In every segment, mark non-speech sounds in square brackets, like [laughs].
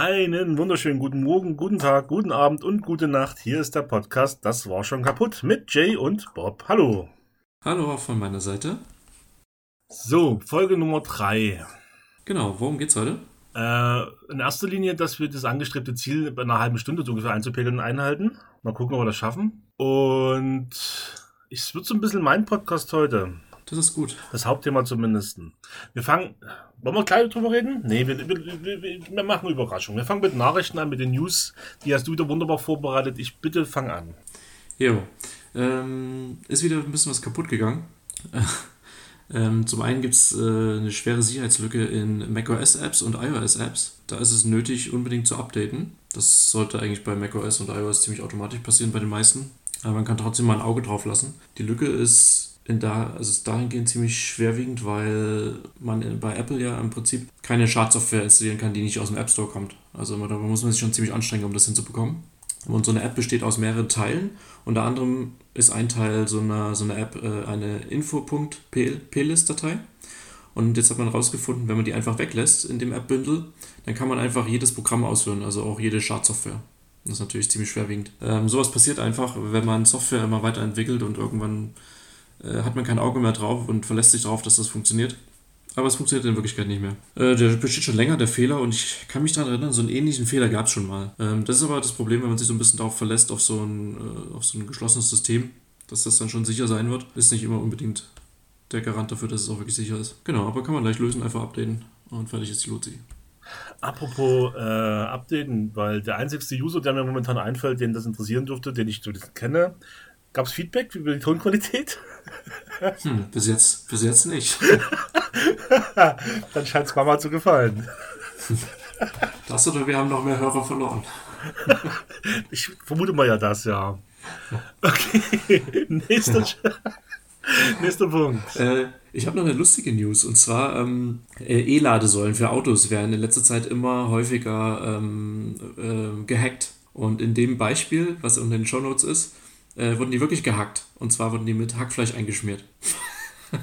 Einen wunderschönen guten Morgen, guten Tag, guten Abend und gute Nacht. Hier ist der Podcast Das war schon kaputt mit Jay und Bob. Hallo. Hallo von meiner Seite. So, Folge Nummer 3. Genau, worum geht's heute? Äh, in erster Linie, dass wir das angestrebte Ziel bei einer halben Stunde so ungefähr einzupegeln einhalten. Mal gucken, ob wir das schaffen. Und es wird so ein bisschen mein Podcast heute. Das ist gut. Das Hauptthema zumindest. Wir fangen. Wollen wir gleich drüber reden? Nee, wir, wir, wir, wir machen Überraschung. Wir fangen mit Nachrichten an, mit den News. Die hast du wieder wunderbar vorbereitet. Ich bitte fang an. Jo. Ähm, ist wieder ein bisschen was kaputt gegangen. [laughs] ähm, zum einen gibt es äh, eine schwere Sicherheitslücke in macOS-Apps und iOS-Apps. Da ist es nötig, unbedingt zu updaten. Das sollte eigentlich bei macOS und iOS ziemlich automatisch passieren bei den meisten. Aber man kann trotzdem mal ein Auge drauf lassen. Die Lücke ist in da, also ist dahingehend ziemlich schwerwiegend, weil man bei Apple ja im Prinzip keine Schadsoftware installieren kann, die nicht aus dem App Store kommt. Also da muss man sich schon ziemlich anstrengen, um das hinzubekommen. Und so eine App besteht aus mehreren Teilen. Unter anderem ist ein Teil so eine, so eine App äh, eine Info.plist-Datei. Und jetzt hat man herausgefunden, wenn man die einfach weglässt in dem App-Bündel, dann kann man einfach jedes Programm ausführen, also auch jede Schadsoftware. Das ist natürlich ziemlich schwerwiegend. Ähm, sowas passiert einfach, wenn man Software immer weiterentwickelt und irgendwann äh, hat man kein Auge mehr drauf und verlässt sich darauf, dass das funktioniert. Aber es funktioniert in Wirklichkeit nicht mehr. Äh, der besteht schon länger, der Fehler, und ich kann mich daran erinnern, so einen ähnlichen Fehler gab es schon mal. Ähm, das ist aber das Problem, wenn man sich so ein bisschen darauf verlässt, auf so, ein, äh, auf so ein geschlossenes System, dass das dann schon sicher sein wird. Ist nicht immer unbedingt der Garant dafür, dass es auch wirklich sicher ist. Genau, aber kann man leicht lösen, einfach updaten und fertig ist die Luzi. Apropos äh, updaten, weil der einzigste User, der mir momentan einfällt, den das interessieren dürfte, den ich so kenne, Gab es Feedback über die Tonqualität? [laughs] Hm, bis jetzt, bis jetzt nicht. [laughs] Dann scheint es Mama zu gefallen. [laughs] Das oder wir haben noch mehr Hörer verloren. Ich vermute mal ja das, ja. Okay, nächster, nächster Punkt. Äh, ich habe noch eine lustige News und zwar ähm, äh, E-Ladesäulen für Autos werden in letzter Zeit immer häufiger ähm, äh, gehackt. Und in dem Beispiel, was unter den Show Notes ist, äh, wurden die wirklich gehackt. Und zwar wurden die mit Hackfleisch eingeschmiert. [laughs]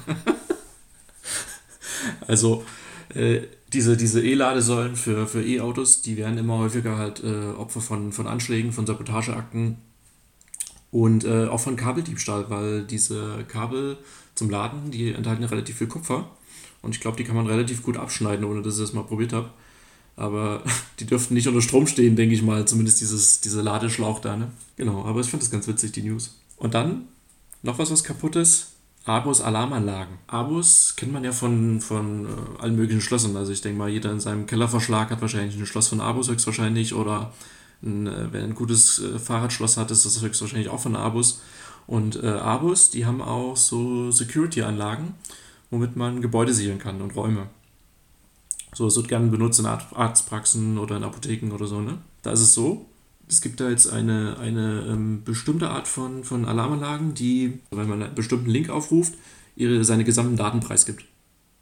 also äh, diese, diese E-Ladesäulen für, für E-Autos, die werden immer häufiger halt äh, Opfer von, von Anschlägen, von Sabotageakten und äh, auch von Kabeldiebstahl, weil diese Kabel zum Laden, die enthalten relativ viel Kupfer. Und ich glaube, die kann man relativ gut abschneiden, ohne dass ich das mal probiert habe. Aber [laughs] die dürften nicht unter Strom stehen, denke ich mal. Zumindest dieses, dieser Ladeschlauch da, ne? Genau, aber ich finde das ganz witzig, die News. Und dann noch was, was kaputt ist. Abus Alarmanlagen. Abus kennt man ja von, von äh, allen möglichen Schlössern. Also ich denke mal, jeder in seinem Kellerverschlag hat wahrscheinlich ein Schloss von Abus höchstwahrscheinlich. Oder ein, äh, wer ein gutes äh, Fahrradschloss hat, ist das höchstwahrscheinlich auch von Abus. Und äh, Abus, die haben auch so Security-Anlagen, womit man Gebäude sichern kann und Räume. So, es wird gerne benutzt in Arztpraxen oder in Apotheken oder so, ne? Da ist es so, es gibt da jetzt eine, eine ähm, bestimmte Art von, von Alarmanlagen, die, wenn man einen bestimmten Link aufruft, ihre, seine gesamten Daten preisgibt.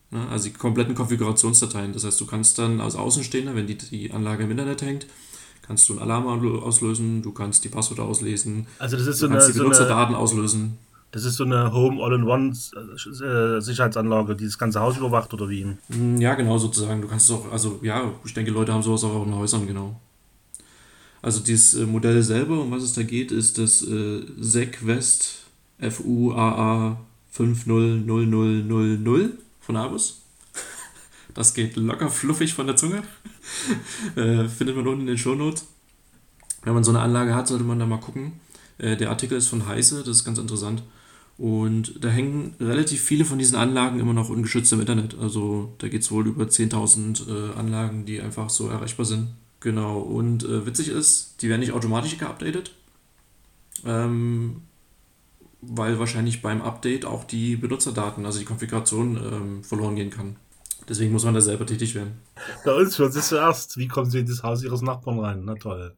Ne? Also die kompletten Konfigurationsdateien. Das heißt, du kannst dann als Außenstehender, wenn die, die Anlage im Internet hängt, kannst du einen Alarm auslösen, du kannst die Passwörter auslesen, also das ist so du kannst eine, die Benutzerdaten so eine, auslösen. Das ist so eine Home All-in-One äh, Sicherheitsanlage, die das ganze Haus überwacht oder wie? Mm, ja, genau, sozusagen. Du kannst es auch, also ja, ich denke, Leute haben sowas auch in Häusern, genau. Also dieses äh, Modell selber, um was es da geht, ist das äh, SEC West FUAA 500000 von Abus. [laughs] Das geht locker fluffig von der Zunge. [laughs] äh, findet man unten in den Shownotes. Wenn man so eine Anlage hat, sollte man da mal gucken. Äh, der Artikel ist von Heise, das ist ganz interessant. Und da hängen relativ viele von diesen Anlagen immer noch ungeschützt im Internet. Also da geht es wohl über 10.000 äh, Anlagen, die einfach so erreichbar sind. Genau. Und äh, witzig ist, die werden nicht automatisch geupdatet. Ähm, weil wahrscheinlich beim Update auch die Benutzerdaten, also die Konfiguration ähm, verloren gehen kann. Deswegen muss man da selber tätig werden. Bei uns es zuerst. Wie kommen Sie in das Haus Ihres Nachbarn rein? Na toll.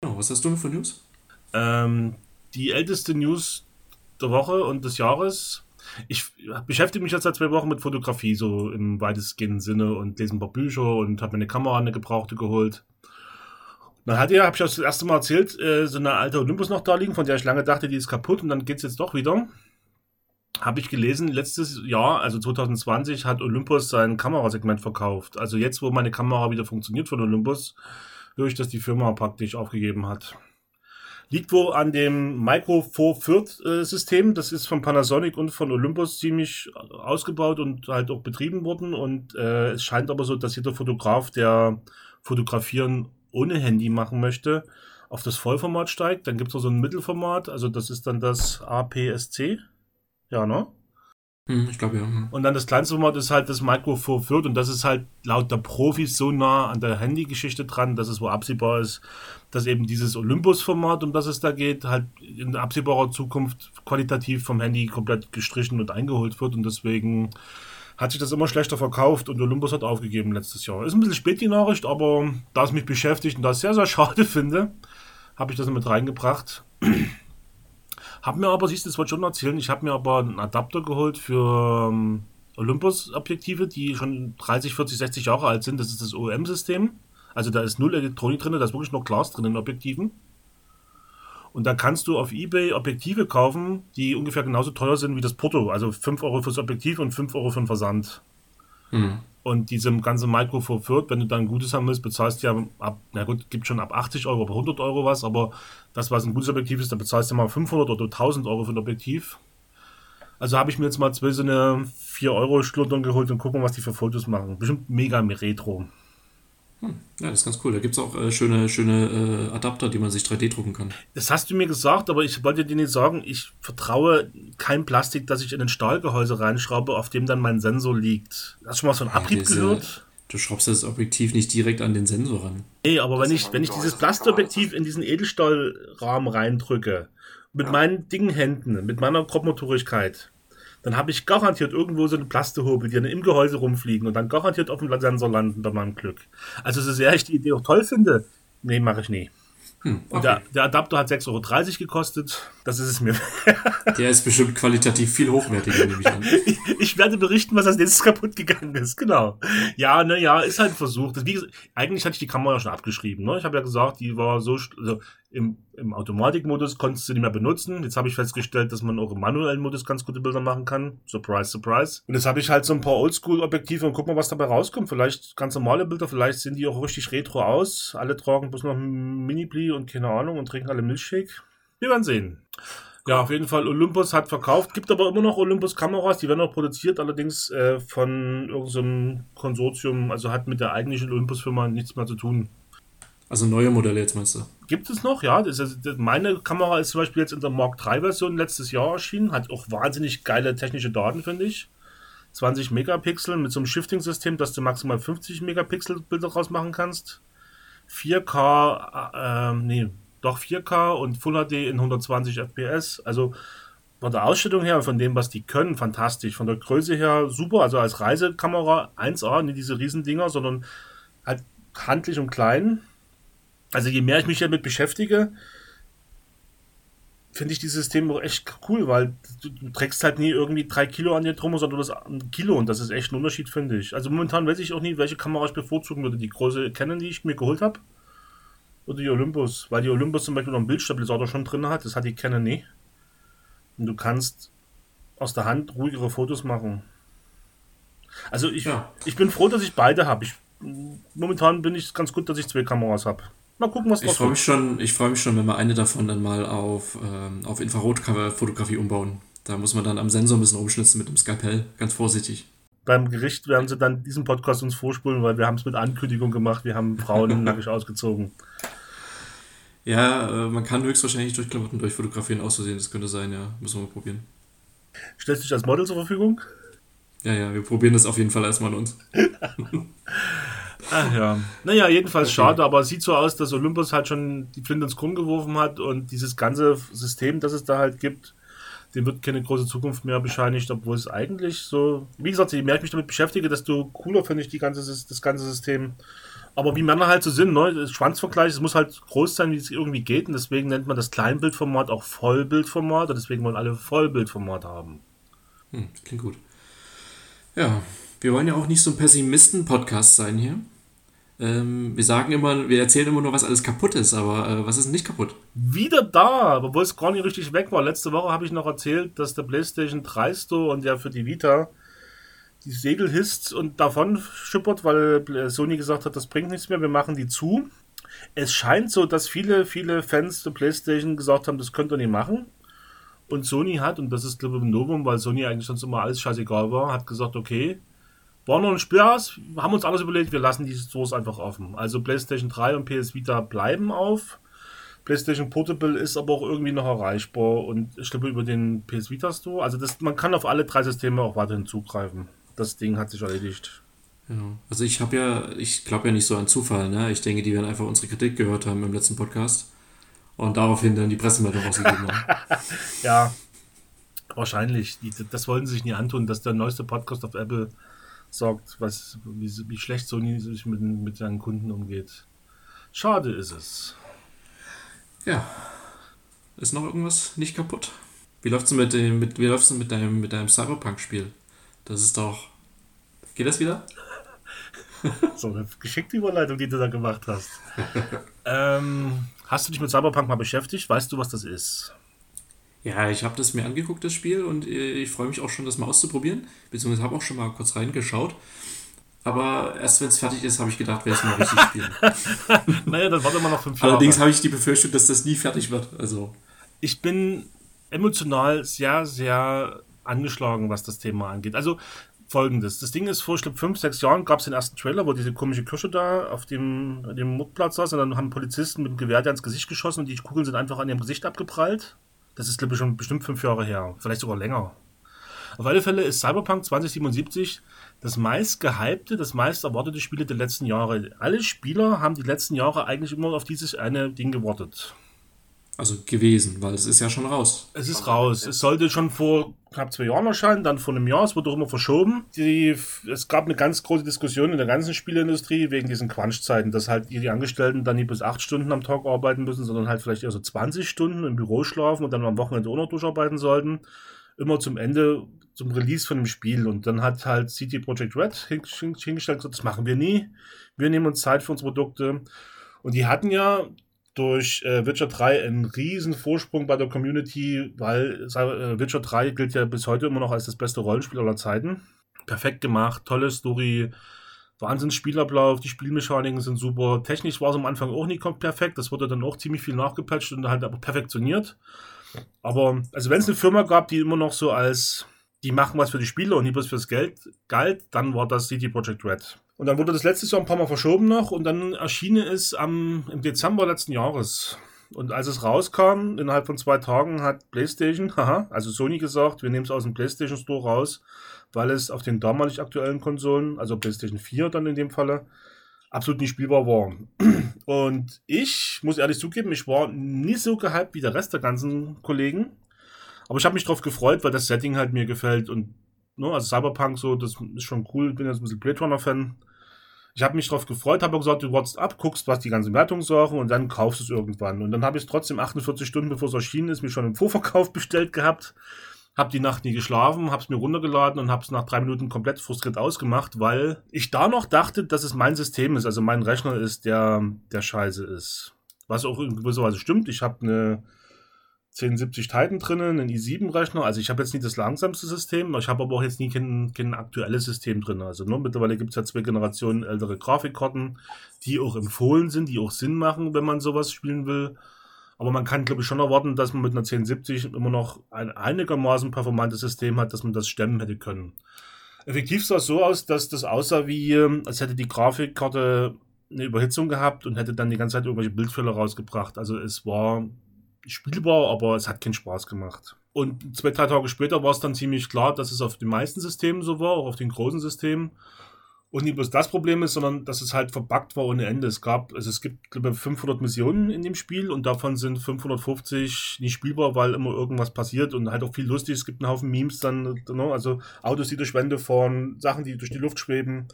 Genau, was hast du für News? Ähm, die älteste News der Woche und des Jahres. Ich beschäftige mich jetzt seit zwei Wochen mit Fotografie, so im weitestgehenden Sinne und lese ein paar Bücher und habe mir eine Kamera, eine gebrauchte geholt. Dann hat ja, habe ich das erste Mal erzählt, äh, so eine alte Olympus noch da liegen, von der ich lange dachte, die ist kaputt und dann geht es jetzt doch wieder. habe ich gelesen, letztes Jahr, also 2020, hat Olympus sein Kamerasegment verkauft. Also jetzt, wo meine Kamera wieder funktioniert von Olympus, höre ich, dass die Firma praktisch aufgegeben hat. Liegt wohl an dem Micro Four Third äh, System. Das ist von Panasonic und von Olympus ziemlich ausgebaut und halt auch betrieben worden. Und äh, es scheint aber so, dass jeder Fotograf, der fotografieren ohne Handy machen möchte, auf das Vollformat steigt. Dann gibt es noch so ein Mittelformat. Also das ist dann das APS-C. Ja, ne? Hm, ich glaube ja. Hm. Und dann das kleinste Format ist halt das Micro Four Third und das ist halt laut der Profis so nah an der Handygeschichte dran, dass es wohl absehbar ist, dass eben dieses Olympus-Format, um das es da geht, halt in absehbarer Zukunft qualitativ vom Handy komplett gestrichen und eingeholt wird und deswegen hat sich das immer schlechter verkauft und Olympus hat aufgegeben letztes Jahr. Ist ein bisschen spät die Nachricht, aber da es mich beschäftigt und das sehr, sehr schade [laughs] finde, habe ich das mit reingebracht. Hab mir aber, siehst du, das wollte ich schon erzählen, ich habe mir aber einen Adapter geholt für ähm, Olympus-Objektive, die schon 30, 40, 60 Jahre alt sind. Das ist das OEM-System. Also da ist null Elektronik drin, da ist wirklich nur Glas drin in Objektiven. Und da kannst du auf Ebay Objektive kaufen, die ungefähr genauso teuer sind wie das Porto. Also 5 Euro fürs Objektiv und 5 Euro für den Versand. Mhm. Und diesem ganzen Micro Four Third, wenn du dann ein gutes haben willst, bezahlst du ja ab, na gut, gibt schon ab 80 Euro, ab 100 Euro was, aber das, was ein gutes Objektiv ist, da bezahlst du mal 500 oder 1000 Euro für ein Objektiv. Also habe ich mir jetzt mal zwei so eine 4 Euro Schlundern geholt und gucken, was die für Fotos machen. Bestimmt mega retro. Hm, ja, das ist ganz cool. Da gibt es auch äh, schöne, schöne äh, Adapter, die man sich 3D drucken kann. Das hast du mir gesagt, aber ich wollte dir nicht sagen, ich vertraue kein Plastik, das ich in ein Stahlgehäuse reinschraube, auf dem dann mein Sensor liegt. Hast du schon mal so einen Abrieb ja, diese, gehört? Du schraubst das Objektiv nicht direkt an den Sensor ran. Nee, aber wenn ich, wenn ich dieses Plastobjektiv in diesen Edelstahlrahmen reindrücke, mit ja. meinen Dingenhänden, mit meiner Grobmotorigkeit, dann habe ich garantiert irgendwo so eine Plastehobel, die dann im Gehäuse rumfliegen und dann garantiert auf dem Sensor landen bei meinem Glück. Also so sehr ich die Idee auch toll finde, nee, mache ich nie. Hm, okay. Und der, der, Adapter hat 6,30 Euro gekostet. Das ist es mir. der ist bestimmt qualitativ viel hochwertiger, nehme ich an. [laughs] Ich, werde berichten, was als nächstes kaputt gegangen ist. Genau. Ja, naja, ist halt ein Versuch. Das, wie, eigentlich hatte ich die Kamera schon abgeschrieben. Ne? Ich habe ja gesagt, die war so, also im, im Automatikmodus konntest du nicht mehr benutzen. Jetzt habe ich festgestellt, dass man auch im manuellen Modus ganz gute Bilder machen kann. Surprise, surprise. Und jetzt habe ich halt so ein paar Oldschool-Objektive und guck mal, was dabei rauskommt. Vielleicht ganz normale Bilder, vielleicht sehen die auch richtig retro aus. Alle tragen bloß noch Mini-Pli und keine Ahnung und trinken alle Milchshake. Wir werden sehen. Ja, auf jeden Fall, Olympus hat verkauft, gibt aber immer noch Olympus-Kameras, die werden auch produziert, allerdings äh, von irgendeinem Konsortium, also hat mit der eigentlichen Olympus-Firma nichts mehr zu tun. Also neue Modelle jetzt meinst du? Gibt es noch, ja. Das ist, das, meine Kamera ist zum Beispiel jetzt in der Mark III-Version letztes Jahr erschienen, hat auch wahnsinnig geile technische Daten, finde ich. 20 Megapixel mit so einem Shifting-System, dass du maximal 50 Megapixel Bilder draus machen kannst. 4K, äh, nee, doch 4K und Full HD in 120 FPS. Also von der Ausstattung her, von dem, was die können, fantastisch. Von der Größe her super. Also als Reisekamera 1A, nicht diese Riesendinger, sondern halt handlich und klein also je mehr ich mich damit beschäftige, finde ich dieses System auch echt cool, weil du, du, trägst halt nie irgendwie drei Kilo an dir drum, sondern das ein Kilo und das ist echt ein Unterschied, finde ich. Also momentan weiß ich auch nie, welche Kamera ich bevorzugen würde. Die große Canon, die ich mir geholt habe, oder die Olympus, weil die Olympus zum Beispiel noch einen Bildstabilisator schon drin hat, das hat die Canon nie. Und du kannst aus der Hand ruhigere Fotos machen. Also ich, ja. ich bin froh, dass ich beide habe. momentan bin ich ganz gut, dass ich zwei Kameras habe. Mal gucken, was ich freue mich schon. Ich freue mich schon, wenn wir eine davon dann mal auf, ähm, auf Infrarotfotografie umbauen. Da muss man dann am Sensor ein bisschen umschnitzen mit dem Skalpell, ganz vorsichtig. Beim Gericht werden sie dann diesen Podcast uns vorspulen, weil wir haben es mit Ankündigung gemacht. Wir haben Frauen [laughs] nackig ausgezogen. Ja, äh, man kann höchstwahrscheinlich durch Klamotten durchfotografieren, auszusehen. Das könnte sein, ja. Müssen wir mal probieren. Stellst du dich als Model zur Verfügung? Ja, ja, wir probieren das auf jeden Fall erstmal an uns. [laughs] Ach ja. Naja, jedenfalls okay. schade, aber es sieht so aus, dass Olympus halt schon die Flinte ins Krumm geworfen hat und dieses ganze System, das es da halt gibt, dem wird keine große Zukunft mehr bescheinigt, obwohl es eigentlich so, wie gesagt, je mehr ich mich damit beschäftige, desto cooler finde ich die ganze, das ganze System. Aber wie Männer halt so sind, ne? Schwanzvergleich, es muss halt groß sein, wie es irgendwie geht. Und deswegen nennt man das Kleinbildformat auch Vollbildformat. Und deswegen wollen alle Vollbildformat haben. Hm, klingt gut. Ja, wir wollen ja auch nicht so ein Pessimisten-Podcast sein hier. Ähm, wir sagen immer, wir erzählen immer nur, was alles kaputt ist, aber äh, was ist nicht kaputt? Wieder da, obwohl es gar nicht richtig weg war. Letzte Woche habe ich noch erzählt, dass der PlayStation 3 Store und der für die Vita die Segel hisst und davon schippert, weil Sony gesagt hat, das bringt nichts mehr, wir machen die zu. Es scheint so, dass viele, viele Fans der PlayStation gesagt haben, das könnt ihr nicht machen. Und Sony hat, und das ist glaube ich ein Novum, weil Sony eigentlich sonst immer alles scheißegal war, hat gesagt, okay, war noch ein Spielhaus, haben uns alles überlegt, wir lassen die Stores einfach offen. Also PlayStation 3 und PS Vita bleiben auf. PlayStation Portable ist aber auch irgendwie noch erreichbar und ich glaube über den PS Vita Store. Also das, man kann auf alle drei Systeme auch weiterhin zugreifen. Das Ding hat sich erledigt. Ja, also ich habe ja, ich glaube ja nicht so an Zufall, ne? Ich denke, die werden einfach unsere Kritik gehört haben im letzten Podcast und daraufhin dann die Pressemeldung rausgegeben haben. [laughs] ja, wahrscheinlich. Die, das wollten sie sich nie antun, dass der neueste Podcast auf Apple sagt, was, wie, wie schlecht Sony sich mit, mit seinen Kunden umgeht. Schade ist es. Ja. Ist noch irgendwas nicht kaputt? Wie läuft's mit dem, mit, wie läuft's mit deinem, mit deinem Cyberpunk-Spiel? Das ist doch. Geht das wieder? so eine geschickte Überleitung, die du da gemacht hast. ähm, hast du dich mit Cyberpunk mal beschäftigt? Weißt du, was das ist? Ja, ich habe das mir angeguckt, das Spiel, und äh, ich freue mich auch schon, das mal auszuprobieren. Beziehungsweise habe auch schon mal kurz reingeschaut. Aber erst wenn es fertig ist, habe ich gedacht, werde ich es mal richtig spielen. [laughs] naja, dann warte mal noch fünf Jahre. Allerdings habe ich die Befürchtung, dass das nie fertig wird. Also. Ich bin emotional sehr, sehr angeschlagen, was das Thema angeht. Also folgendes. Das Ding ist, vor, ich glaube, fünf, sechs Jahren gab es den ersten Trailer, wo diese komische Kirsche da auf dem, dem Mordplatz saß und dann haben Polizisten mit dem Gewehr ins Gesicht geschossen und die Kugeln sind einfach an ihrem Gesicht abgeprallt. Das ist, glaube ich, schon bestimmt fünf Jahre her. Vielleicht sogar länger. Auf alle Fälle ist Cyberpunk 2077 das meist gehypte, das meist erwartete Spiel der letzten Jahre. Alle Spieler haben die letzten Jahre eigentlich immer auf dieses eine Ding gewartet. Also gewesen, weil es ist ja schon raus. Es ist raus. Es sollte schon vor knapp zwei Jahren erscheinen, dann vor einem Jahr. Es wurde auch immer verschoben. Die, es gab eine ganz große Diskussion in der ganzen Spieleindustrie wegen diesen Crunch-Zeiten, dass halt die Angestellten dann nicht bis acht Stunden am Tag arbeiten müssen, sondern halt vielleicht eher so 20 Stunden im Büro schlafen und dann am Wochenende auch noch durcharbeiten sollten. Immer zum Ende, zum Release von dem Spiel. Und dann hat halt CD Projekt Red hingestellt und gesagt, das machen wir nie. Wir nehmen uns Zeit für unsere Produkte. Und die hatten ja durch äh, Witcher 3 einen riesen Vorsprung bei der Community, weil äh, Witcher 3 gilt ja bis heute immer noch als das beste Rollenspiel aller Zeiten. Perfekt gemacht, tolle Story, Wahnsinns Spielablauf, die Spielmechaniken sind super. Technisch war es am Anfang auch nicht perfekt, das wurde dann auch ziemlich viel nachgepatcht und halt aber perfektioniert. Aber, also wenn es eine Firma gab, die immer noch so als, die machen was für die Spiele und nicht was fürs Geld galt, dann war das CD Projekt Red. Und dann wurde das letztes Jahr ein paar Mal verschoben noch und dann erschien es am, im Dezember letzten Jahres. Und als es rauskam, innerhalb von zwei Tagen hat PlayStation, [laughs] haha, also Sony gesagt, wir nehmen es aus dem PlayStation Store raus, weil es auf den damalig aktuellen Konsolen, also PlayStation 4 dann in dem Falle, absolut nicht spielbar war. [clears throat] Und ich muss ehrlich zugeben, ich war nicht so gehypt wie der Rest der ganzen Kollegen. Aber ich habe mich drauf gefreut, weil das Setting halt mir gefällt und ne, also Cyberpunk so, das ist schon cool. Ich bin jetzt ein bisschen Blade Runner-Fan. Ich habe mich darauf gefreut, habe gesagt, du wartest ab, guckst, was die ganzen Wertungen sagen und dann kaufst du es irgendwann. Und dann habe ich es trotzdem 48 Stunden, bevor es erschienen ist, mir schon im Vorverkauf [laughs] bestellt gehabt. Habe die Nacht nie geschlafen, habe es mir runtergeladen und habe es nach drei Minuten komplett frustriert ausgemacht, weil ich da noch dachte, dass es mein System ist, also mein Rechner ist, der, der scheiße ist. Was auch in gewisser Weise stimmt. Ich habe eine 1070 Titan drinnen, einen i7-Rechner. Also ich habe jetzt nicht das langsamste System, ich habe aber auch jetzt nie kein, kein aktuelles System drin. Also ne, mittlerweile gibt es ja zwei Generationen ältere Grafikkarten, die auch empfohlen sind, die auch Sinn machen, wenn man sowas spielen will. Aber man kann, glaube ich, schon erwarten, dass man mit einer 1070 immer noch ein einigermaßen performantes System hat, dass man das stemmen hätte können. Effektiv sah es so aus, dass das aussah wie, ähm, als hätte die Grafikkarte eine Überhitzung gehabt und hätte dann die ganze Zeit irgendwelche Bildfehler rausgebracht. Also es war spielbar, aber es hat keinen Spaß gemacht. Und zwei, drei Tage später war es dann ziemlich klar, dass es auf den meisten Systemen so war, auch auf den großen Systemen. Und nicht bloß das Problem ist, sondern dass es halt verbuggt war ohne Ende. Es gab, also es gibt, glaube ich, 500 Missionen in dem Spiel und davon sind 550 nicht spielbar, weil immer irgendwas passiert und halt auch viel lustig. Es gibt einen Haufen Memes dann, ne, also Autos, die durch Wände fahren, Sachen, die durch die Luft schweben.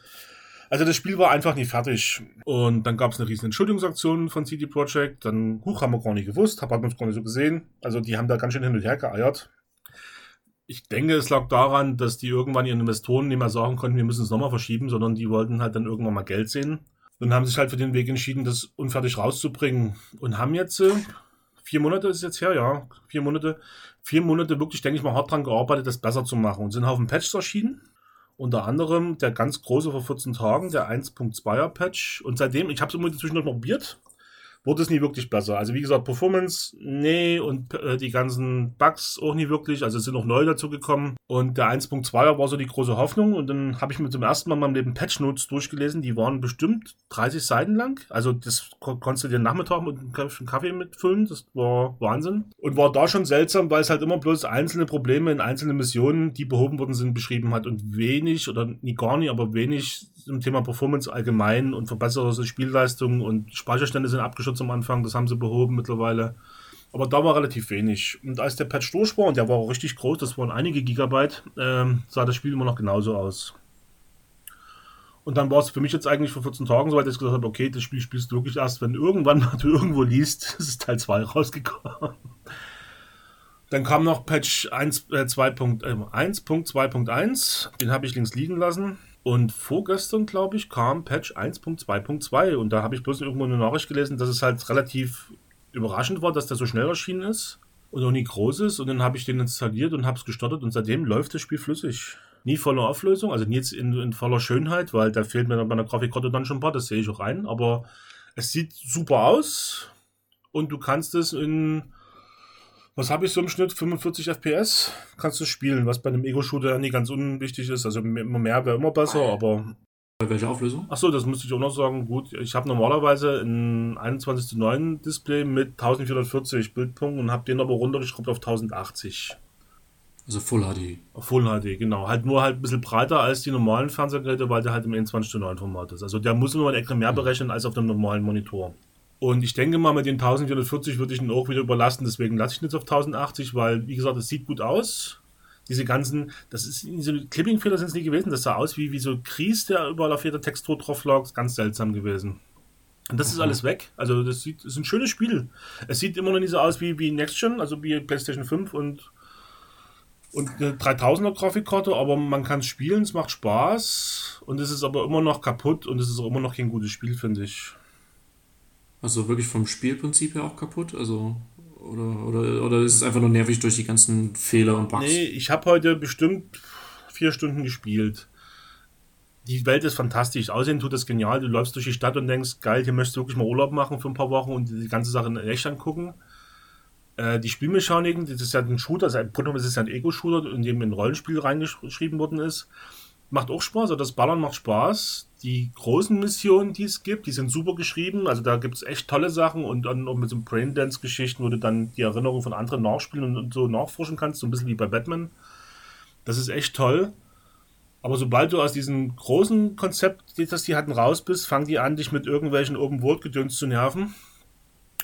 Also das Spiel war einfach nicht fertig. Und dann gab es eine riesen Entschuldigungsaktion von CD Projekt. Dann, huch, haben wir gar nicht gewusst, hat man es gar nicht so gesehen. Also die haben da ganz schön hin und her geeiert. Ich denke, es lag daran, dass die irgendwann ihren Investoren nicht mehr sagen konnten, wir müssen es nochmal verschieben, sondern die wollten halt dann irgendwann mal Geld sehen. Und haben sich halt für den Weg entschieden, das unfertig rauszubringen. Und haben jetzt, äh, vier Monate ist jetzt her, ja, vier Monate, vier Monate wirklich, denke ich mal, hart dran gearbeitet, das besser zu machen. Und sind auf dem Patch erschienen. Unter anderem der ganz große vor 14 Tagen, der 1.2er Patch. Und seitdem, ich habe es immer zwischendurch noch probiert, wurde es nie wirklich besser. Also wie gesagt, Performance, nee, und äh, die ganzen Bugs auch nie wirklich. Also es sind noch neu dazu gekommen. Und der 1.2er war so die große Hoffnung. Und dann habe ich mir zum ersten Mal in meinem Leben Patch Notes durchgelesen. Die waren bestimmt 30 Seiten lang. Also das konntest du dir Nachmittag mit einem Kaffee mitfüllen. Das war Wahnsinn. Und war da schon seltsam, weil es halt immer bloß einzelne Probleme in einzelnen Missionen, die behoben worden sind, beschrieben hat. Und wenig, oder nie gar nicht, aber wenig zum Thema Performance allgemein und verbesserte Spielleistungen und Speicherstände sind abgeschützt am Anfang, das haben sie behoben mittlerweile. Aber da war relativ wenig. Und als der Patch durch war, und der war auch richtig groß, das waren einige Gigabyte, ähm, sah das Spiel immer noch genauso aus. Und dann war es für mich jetzt eigentlich vor 14 Tagen so weit, dass ich gesagt habe, okay, das Spiel spielst du wirklich erst, wenn irgendwann mal [laughs] du irgendwo liest, [laughs] es ist Teil 2 rausgekommen. Dann kam noch Patch 1.2.1, äh, den habe ich links liegen lassen. Und vorgestern, glaube ich, kam Patch 1.2.2 und da habe ich bloß irgendwo eine Nachricht gelesen, dass es halt relativ überraschend war, dass der so schnell erschienen ist und noch nie groß ist. Und dann habe ich den installiert und habe es gestartet und seitdem läuft das Spiel flüssig. Nie voller Auflösung, also nie jetzt in, in voller Schönheit, weil da fehlt mir bei einer Grafikkarte dann schon ein paar, das sehe ich auch rein. Aber es sieht super aus und du kannst es in was habe ich so im Schnitt? 45 FPS kannst du spielen, was bei einem Ego-Shooter nie ganz unwichtig ist. Also immer mehr wäre immer besser, aber. Bei welcher Auflösung? Achso, das müsste ich auch noch sagen. Gut, ich habe normalerweise ein 21 zu 9 Display mit 1440 Bildpunkten und habe den aber runtergeschraubt auf 1080. Also Full HD. Full HD, genau. Halt nur halt ein bisschen breiter als die normalen Fernsehgeräte, weil der halt im 21 zu 9 Format ist. Also der muss nur ein extra mehr berechnen als auf dem normalen Monitor. Und ich denke mal, mit den 1440 würde ich ihn auch wieder überlasten. Deswegen lasse ich ihn jetzt auf 1080, weil, wie gesagt, es sieht gut aus. Diese ganzen, das ist, diese Clipping-Fehler sind es nie gewesen. Das sah aus wie, wie so Kries, der überall auf jeder Textur drauf lag. Ganz seltsam gewesen. Und das mhm. ist alles weg. Also, das sieht, das ist ein schönes Spiel. Es sieht immer noch nicht so aus wie, wie Next Gen, also wie PlayStation 5 und, und eine 3000er Grafikkarte, aber man kann es spielen, es macht Spaß und es ist aber immer noch kaputt und es ist auch immer noch kein gutes Spiel, finde ich. Also wirklich vom Spielprinzip her auch kaputt? Also oder, oder, oder ist es einfach nur nervig durch die ganzen Fehler und Bugs? Nee, ich habe heute bestimmt vier Stunden gespielt. Die Welt ist fantastisch. Aussehen tut das genial. Du läufst durch die Stadt und denkst, geil, hier möchtest du wirklich mal Urlaub machen für ein paar Wochen und die ganze Sache in echt angucken. Äh, die Spielmechaniken, das ist ja ein Shooter, also das ist ja ein Ego-Shooter, in dem ein Rollenspiel reingeschrieben worden ist. Macht auch Spaß, also das Ballern macht Spaß die großen Missionen, die es gibt, die sind super geschrieben. Also da gibt es echt tolle Sachen und dann auch mit so Braindance-Geschichten, wo du dann die Erinnerungen von anderen nachspielen und so nachforschen kannst, so ein bisschen wie bei Batman. Das ist echt toll. Aber sobald du aus diesem großen Konzept, das die hatten, raus bist, fangen die an, dich mit irgendwelchen Open-World-Gedöns zu nerven.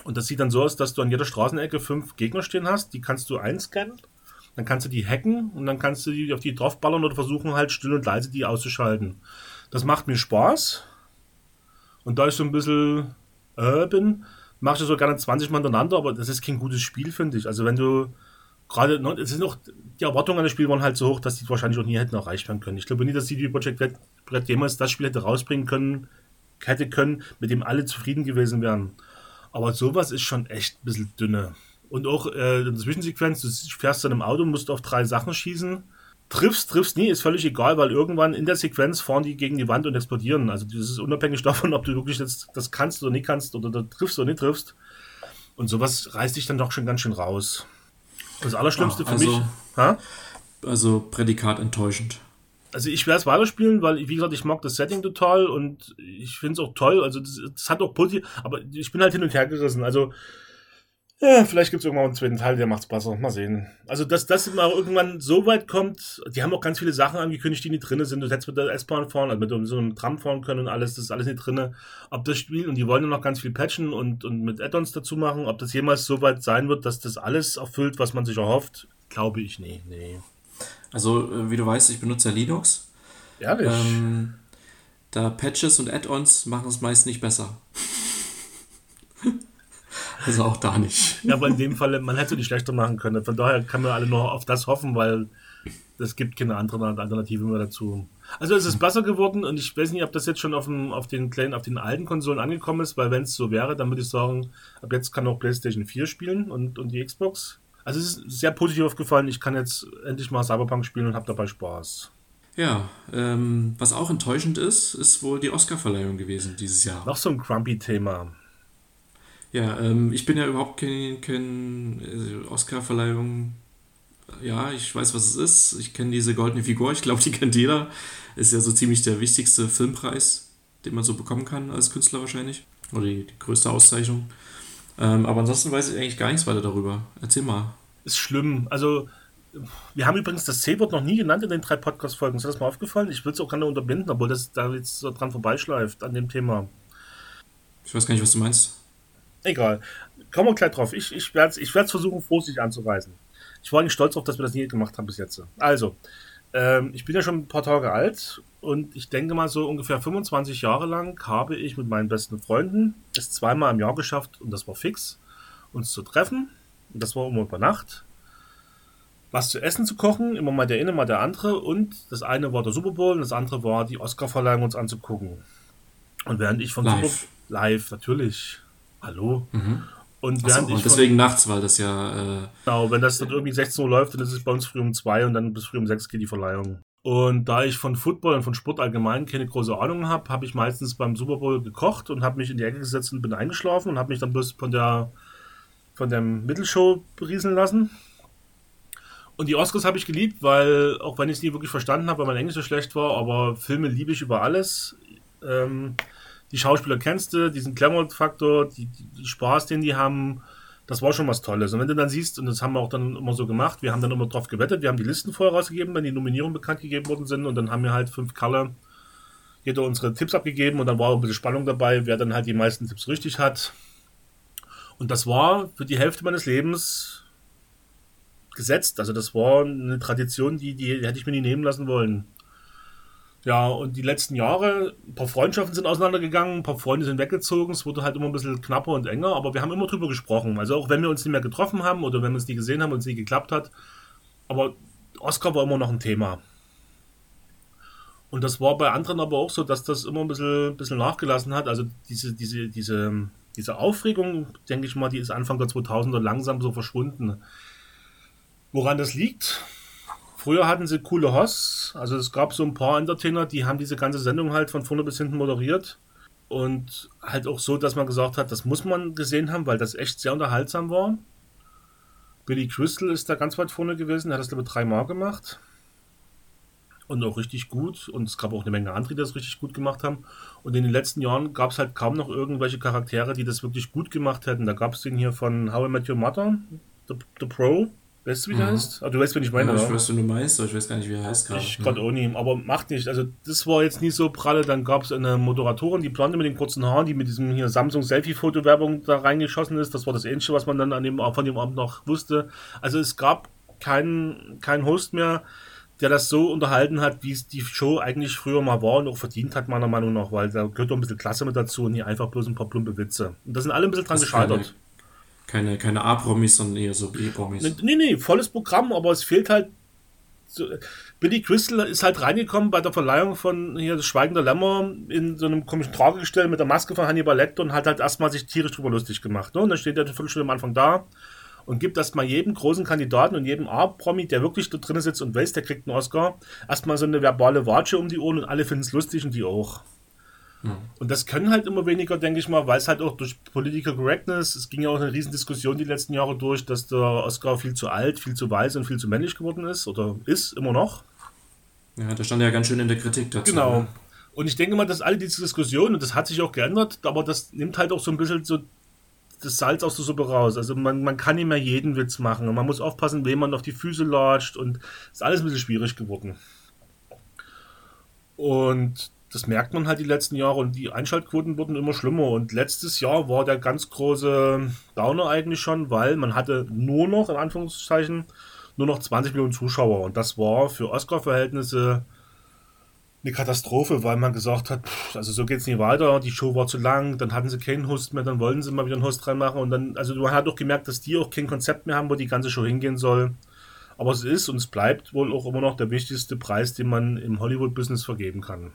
Und das sieht dann so aus, dass du an jeder Straßenecke fünf Gegner stehen hast, die kannst du einscannen. Dann kannst du die hacken und dann kannst du die auf die draufballern oder versuchen halt still und leise die auszuschalten. Das macht mir Spaß. Und da ich so ein bisschen äh, bin, mache ich das so gerne 20 Mal hintereinander, aber das ist kein gutes Spiel, finde ich. Also wenn du gerade, ne, es sind auch, die Erwartungen an das Spiel waren halt so hoch, dass die wahrscheinlich auch nie hätten erreicht werden können. Ich glaube nicht, dass CD Projekt Red jemals das Spiel hätte rausbringen können, hätte können, mit dem alle zufrieden gewesen wären. Aber sowas ist schon echt ein bisschen dünne. Und auch äh, in der Zwischensequenz, du fährst dann im Auto, musst auf drei Sachen schießen triffst, triffst nie, ist völlig egal, weil irgendwann in der Sequenz fahren die gegen die Wand und explodieren. Also das ist unabhängig davon, ob du wirklich das, das kannst oder nicht kannst oder da triffst oder nicht triffst. Und sowas reißt dich dann doch schon ganz schön raus. Das Allerschlimmste ah, also, für mich. Ha? Also Prädikat enttäuschend. Also ich werde es weiterspielen, weil, wie gesagt, ich mag das Setting total und ich finde es auch toll. Also das, das hat auch positiv, aber ich bin halt hin und her gerissen. Also ja, vielleicht gibt es irgendwann einen zweiten Teil, der macht's besser. Mal sehen. Also, dass das mal irgendwann so weit kommt, die haben auch ganz viele Sachen angekündigt, die nicht drin sind. Du hättest mit der S-Bahn fahren, also mit so einem Tram fahren können und alles, das ist alles nicht drin. Ob das Spiel, und die wollen nur noch ganz viel patchen und, und mit Add-ons dazu machen, ob das jemals so weit sein wird, dass das alles erfüllt, was man sich erhofft, glaube ich nicht. Nee. Also, äh, wie du weißt, ich benutze ja Linux. Ehrlich? Ähm, da Patches und Add-ons machen es meist nicht besser. Also auch da nicht. Ja, aber in dem Fall, man hätte die schlechter machen können. Von daher kann man alle nur auf das hoffen, weil es gibt keine andere Alternative mehr dazu. Also es ist besser geworden und ich weiß nicht, ob das jetzt schon auf, dem, auf den kleinen, auf den alten Konsolen angekommen ist, weil wenn es so wäre, dann würde ich sagen, ab jetzt kann auch PlayStation 4 spielen und, und die Xbox. Also es ist sehr positiv aufgefallen, ich kann jetzt endlich mal Cyberpunk spielen und habe dabei Spaß. Ja, ähm, was auch enttäuschend ist, ist wohl die Oscar-Verleihung gewesen dieses Jahr. Noch so ein Grumpy-Thema. Ja, ähm, ich bin ja überhaupt kein, kein äh, Oscar-Verleihung. Ja, ich weiß, was es ist. Ich kenne diese goldene Figur. Ich glaube, die kennt jeder. Ist ja so ziemlich der wichtigste Filmpreis, den man so bekommen kann als Künstler wahrscheinlich. Oder die, die größte Auszeichnung. Ähm, aber ansonsten weiß ich eigentlich gar nichts weiter darüber. Erzähl mal. Ist schlimm. Also, wir haben übrigens das C-Wort noch nie genannt in den drei Podcast-Folgen. Ist das mal aufgefallen? Ich würde es auch gerne unterbinden, obwohl das da jetzt so dran vorbeischleift an dem Thema. Ich weiß gar nicht, was du meinst. Egal. Kommen wir gleich drauf. Ich, ich werde es ich versuchen, vorsichtig anzuweisen. Ich war nicht stolz darauf, dass wir das nie gemacht haben bis jetzt. Also, ähm, ich bin ja schon ein paar Tage alt und ich denke mal so ungefähr 25 Jahre lang habe ich mit meinen besten Freunden es zweimal im Jahr geschafft und das war fix, uns zu treffen. Und das war immer über Nacht. Was zu essen zu kochen, immer mal der eine, mal der andere. Und das eine war der Super Bowl und das andere war die Oscar-Verleihung uns anzugucken. Und während ich von live, Super live natürlich, hallo. Mhm. Und, ich und von- deswegen nachts, weil das ja. Äh, Genau, wenn das dann irgendwie 16 Uhr läuft, dann ist es bei uns früh um 2 und dann bis früh um 6 geht die Verleihung. Und da ich von Football und von Sport allgemein keine große Ahnung habe, habe ich meistens beim Super Bowl gekocht und habe mich in die Ecke gesetzt und bin eingeschlafen und habe mich dann bloß von der von der Mittelshow berieseln lassen. Und die Oscars habe ich geliebt, weil, auch wenn ich es nie wirklich verstanden habe, weil mein Englisch so schlecht war, aber Filme liebe ich über alles. Ähm, die Schauspieler kennst du, diesen Glamour-Faktor, die, die, Spaß, den die haben, das war schon was Tolles. Und wenn du dann siehst, und das haben wir auch dann immer so gemacht, wir haben dann immer drauf gewettet, wir haben die Listen vorher rausgegeben, wenn die Nominierungen bekannt gegeben worden sind, und dann haben wir halt fünf Kalle jeder unsere Tipps abgegeben und dann war auch ein bisschen Spannung dabei, wer dann halt die meisten Tipps richtig hat. Und das war für die Hälfte meines Lebens gesetzt. Also das war eine Tradition, die, die hätte ich mir nie nehmen lassen wollen. Ja, und die letzten Jahre, ein paar Freundschaften sind auseinandergegangen, ein paar Freunde sind weggezogen, es wurde halt immer ein bisschen knapper und enger, aber wir haben immer drüber gesprochen. Also auch wenn wir uns nicht mehr getroffen haben oder wenn wir uns nie gesehen haben und es nie geklappt hat. Aber Oscar war immer noch ein Thema. Und das war bei anderen aber auch so, dass das immer ein bisschen, bisschen nachgelassen hat. Also diese, diese, diese, diese Aufregung, denke ich mal, die ist Anfang der 2000er langsam so verschwunden. Woran das liegt? Früher hatten sie coole Hosts, also es gab so ein paar Entertainer, die haben diese ganze Sendung halt von vorne bis hinten moderiert. Und halt auch so, dass man gesagt hat, das muss man gesehen haben, weil das echt sehr unterhaltsam war. Billy Crystal ist da ganz weit vorne gewesen, hat das glaube ich dreimal gemacht. Und auch richtig gut. Und es gab auch eine Menge andere, die das richtig gut gemacht haben. Und in den letzten Jahren gab es halt kaum noch irgendwelche Charaktere, die das wirklich gut gemacht hätten. Da gab es den hier von How I Met Your Mother, The, The Pro. Weißt du, wie der Mhm. heißt? Ah, du weißt, wen ich meine, ja, ich weiß, was du meinst, aber ich weiß gar nicht, wie er heißt gerade. Ich gerade auch nicht, aber macht nicht. Also das war jetzt nicht so pralle. Dann gab es eine Moderatorin, die Blonde mit den kurzen Haaren, die mit diesem hier Samsung Selfie-Foto-Werbung da reingeschossen ist. Das war das Ähnliche, was man dann an dem, von dem Abend noch wusste. Also es gab keinen keinen Host mehr, der das so unterhalten hat, wie es die Show eigentlich früher mal war und auch verdient hat, meiner Meinung nach, weil da gehört doch ein bisschen Klasse mit dazu und hier einfach bloß ein paar plumpe Witze. Und da sind alle ein bisschen dran Das gescheitert. Keine, keine A-Promis, sondern eher so B-Promis. Nee, nee, nee, volles Programm, aber es fehlt halt. So, Billy Crystal ist halt reingekommen bei der Verleihung von hier das Schweigen der Lämmer in so einem komischen Tragegestell mit der Maske von Hannibal Lecter und hat halt erstmal sich tierisch drüber lustig gemacht. Ne? Und dann steht er eine Viertelstunde am Anfang da und gibt erstmal jedem großen Kandidaten und jedem A-Promi, der wirklich da drin sitzt und weiß, der kriegt einen Oscar, erstmal so eine verbale Watsche um die Ohren und alle finden es lustig und die auch. Und das können halt immer weniger, denke ich mal, weil es halt auch durch Political Correctness, es ging ja auch eine riesen Diskussion die letzten Jahre durch, dass der Oscar viel zu alt, viel zu weiß und viel zu männlich geworden ist oder ist immer noch. Ja, da stand er ja ganz schön in der Kritik dazu. Genau. ne? Und ich denke mal, dass alle diese Diskussionen, und das hat sich auch geändert, aber das nimmt halt auch so ein bisschen so das Salz aus der Suppe raus. Also man, man kann nicht mehr jeden Witz machen und man muss aufpassen, wem man auf die Füße latscht und ist alles ein bisschen schwierig geworden. Und das merkt man halt die letzten Jahre und die Einschaltquoten wurden immer schlimmer. Und letztes Jahr war der ganz große Downer eigentlich schon, weil man hatte nur noch, in Anführungszeichen, nur noch 20 Millionen Zuschauer. Und das war für Oscar-Verhältnisse eine Katastrophe, weil man gesagt hat, pff, also so geht's nicht weiter, die Show war zu lang, dann hatten sie keinen Host mehr, dann wollten sie mal wieder einen Host reinmachen und dann, also man hat auch gemerkt, dass die auch kein Konzept mehr haben, wo die ganze Show hingehen soll. Aber es ist und es bleibt wohl auch immer noch der wichtigste Preis, den man im Hollywood-Business vergeben kann.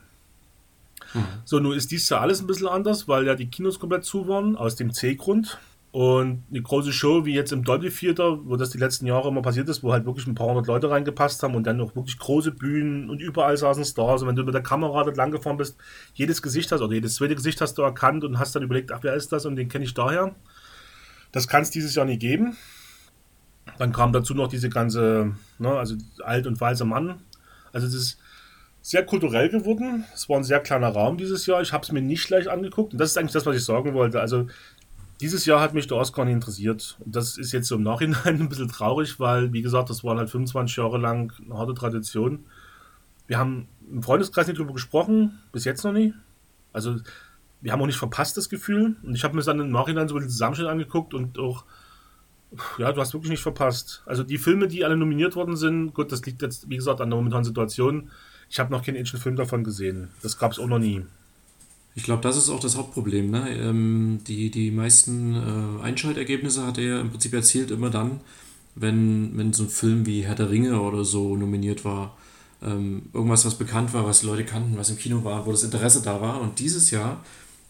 Mhm. So, nun ist dies Jahr alles ein bisschen anders, weil ja die Kinos komplett zu waren, aus dem C-Grund. Und eine große Show wie jetzt im Dolby Theater, wo das die letzten Jahre immer passiert ist, wo halt wirklich ein paar hundert Leute reingepasst haben und dann auch wirklich große Bühnen und überall saßen Stars. Und wenn du mit der Kamera dort lang gefahren bist, jedes Gesicht hast oder jedes zweite Gesicht hast du erkannt und hast dann überlegt, ach, wer ist das und den kenne ich daher. Das kann es dieses Jahr nicht geben. Dann kam dazu noch diese ganze, ne, also alt und weiße Mann. Also es ist sehr kulturell geworden. Es war ein sehr kleiner Raum dieses Jahr. Ich habe es mir nicht gleich angeguckt. Und das ist eigentlich das, was ich sagen wollte. Also dieses Jahr hat mich der Oscar nicht interessiert. Und das ist jetzt so im Nachhinein [laughs] ein bisschen traurig, weil, wie gesagt, das waren halt 25 Jahre lang eine harte Tradition. Wir haben im Freundeskreis nicht drüber gesprochen, bis jetzt noch nie. Also, wir haben auch nicht verpasst, das Gefühl. Und ich habe mir dann im Nachhinein so den Zusammenschnitt angeguckt und auch, ja, du hast wirklich nicht verpasst. Also, die Filme, die alle nominiert worden sind, gut, das liegt jetzt, wie gesagt, an der momentanen Situation. Ich habe noch keinen ähnlichen Film davon gesehen. Das gab es auch noch nie. Ich glaube, das ist auch das Hauptproblem. Ne? Ähm, die, die meisten äh, Einschaltergebnisse hat er im Prinzip erzielt immer dann, wenn, wenn so ein Film wie Herr der Ringe oder so nominiert war. Ähm, irgendwas, was bekannt war, was Leute kannten, was im Kino war, wo das Interesse da war. Und dieses Jahr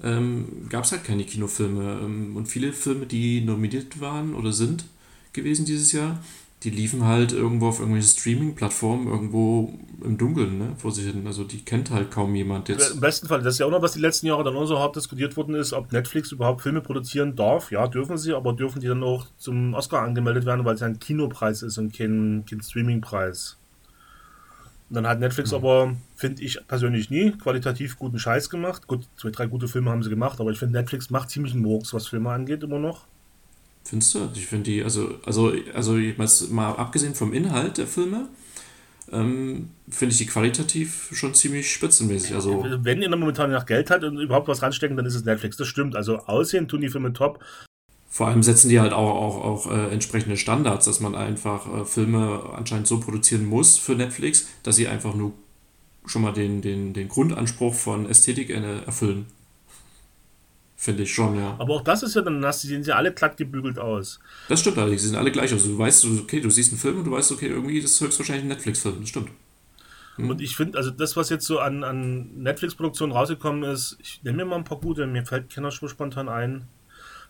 ähm, gab es halt keine Kinofilme. Ähm, und viele Filme, die nominiert waren oder sind gewesen dieses Jahr, die liefen halt irgendwo auf irgendwelchen Streaming-Plattformen irgendwo im Dunkeln, ne, vor sich hin. Also die kennt halt kaum jemand jetzt. Im besten Fall, das ist ja auch noch, was die letzten Jahre dann auch so hart diskutiert worden ist, ob Netflix überhaupt Filme produzieren darf. Ja, dürfen sie, aber dürfen die dann auch zum Oscar angemeldet werden, weil es ja ein Kinopreis ist und kein, kein Streaming-Preis. Und dann hat Netflix mhm. aber, finde ich persönlich nie, qualitativ guten Scheiß gemacht. Gut, zwei, drei gute Filme haben sie gemacht, aber ich finde, Netflix macht ziemlich einen Murks, was Filme angeht, immer noch. Findest du? Ich finde die, also, also, also mal abgesehen vom Inhalt der Filme, ähm, finde ich die qualitativ schon ziemlich spitzenmäßig. Also, Wenn ihr momentan nach Geld hat und überhaupt was ranstecken, dann ist es Netflix. Das stimmt. Also aussehen tun die Filme top. Vor allem setzen die halt auch, auch, auch äh, entsprechende Standards, dass man einfach äh, Filme anscheinend so produzieren muss für Netflix, dass sie einfach nur schon mal den, den, den Grundanspruch von Ästhetik erfüllen. Finde ich schon, ja. Aber auch das ist ja dann, hast, die sehen ja alle glatt gebügelt aus. Das stimmt allerdings, sie sind alle gleich aus. Du weißt, okay, du siehst einen Film und du weißt, okay, irgendwie das ist höchstwahrscheinlich ein Netflix-Film. Das stimmt. Hm. Und ich finde, also das, was jetzt so an, an Netflix-Produktionen rausgekommen ist, ich nehme mir mal ein paar gute, mir fällt keiner so spontan ein.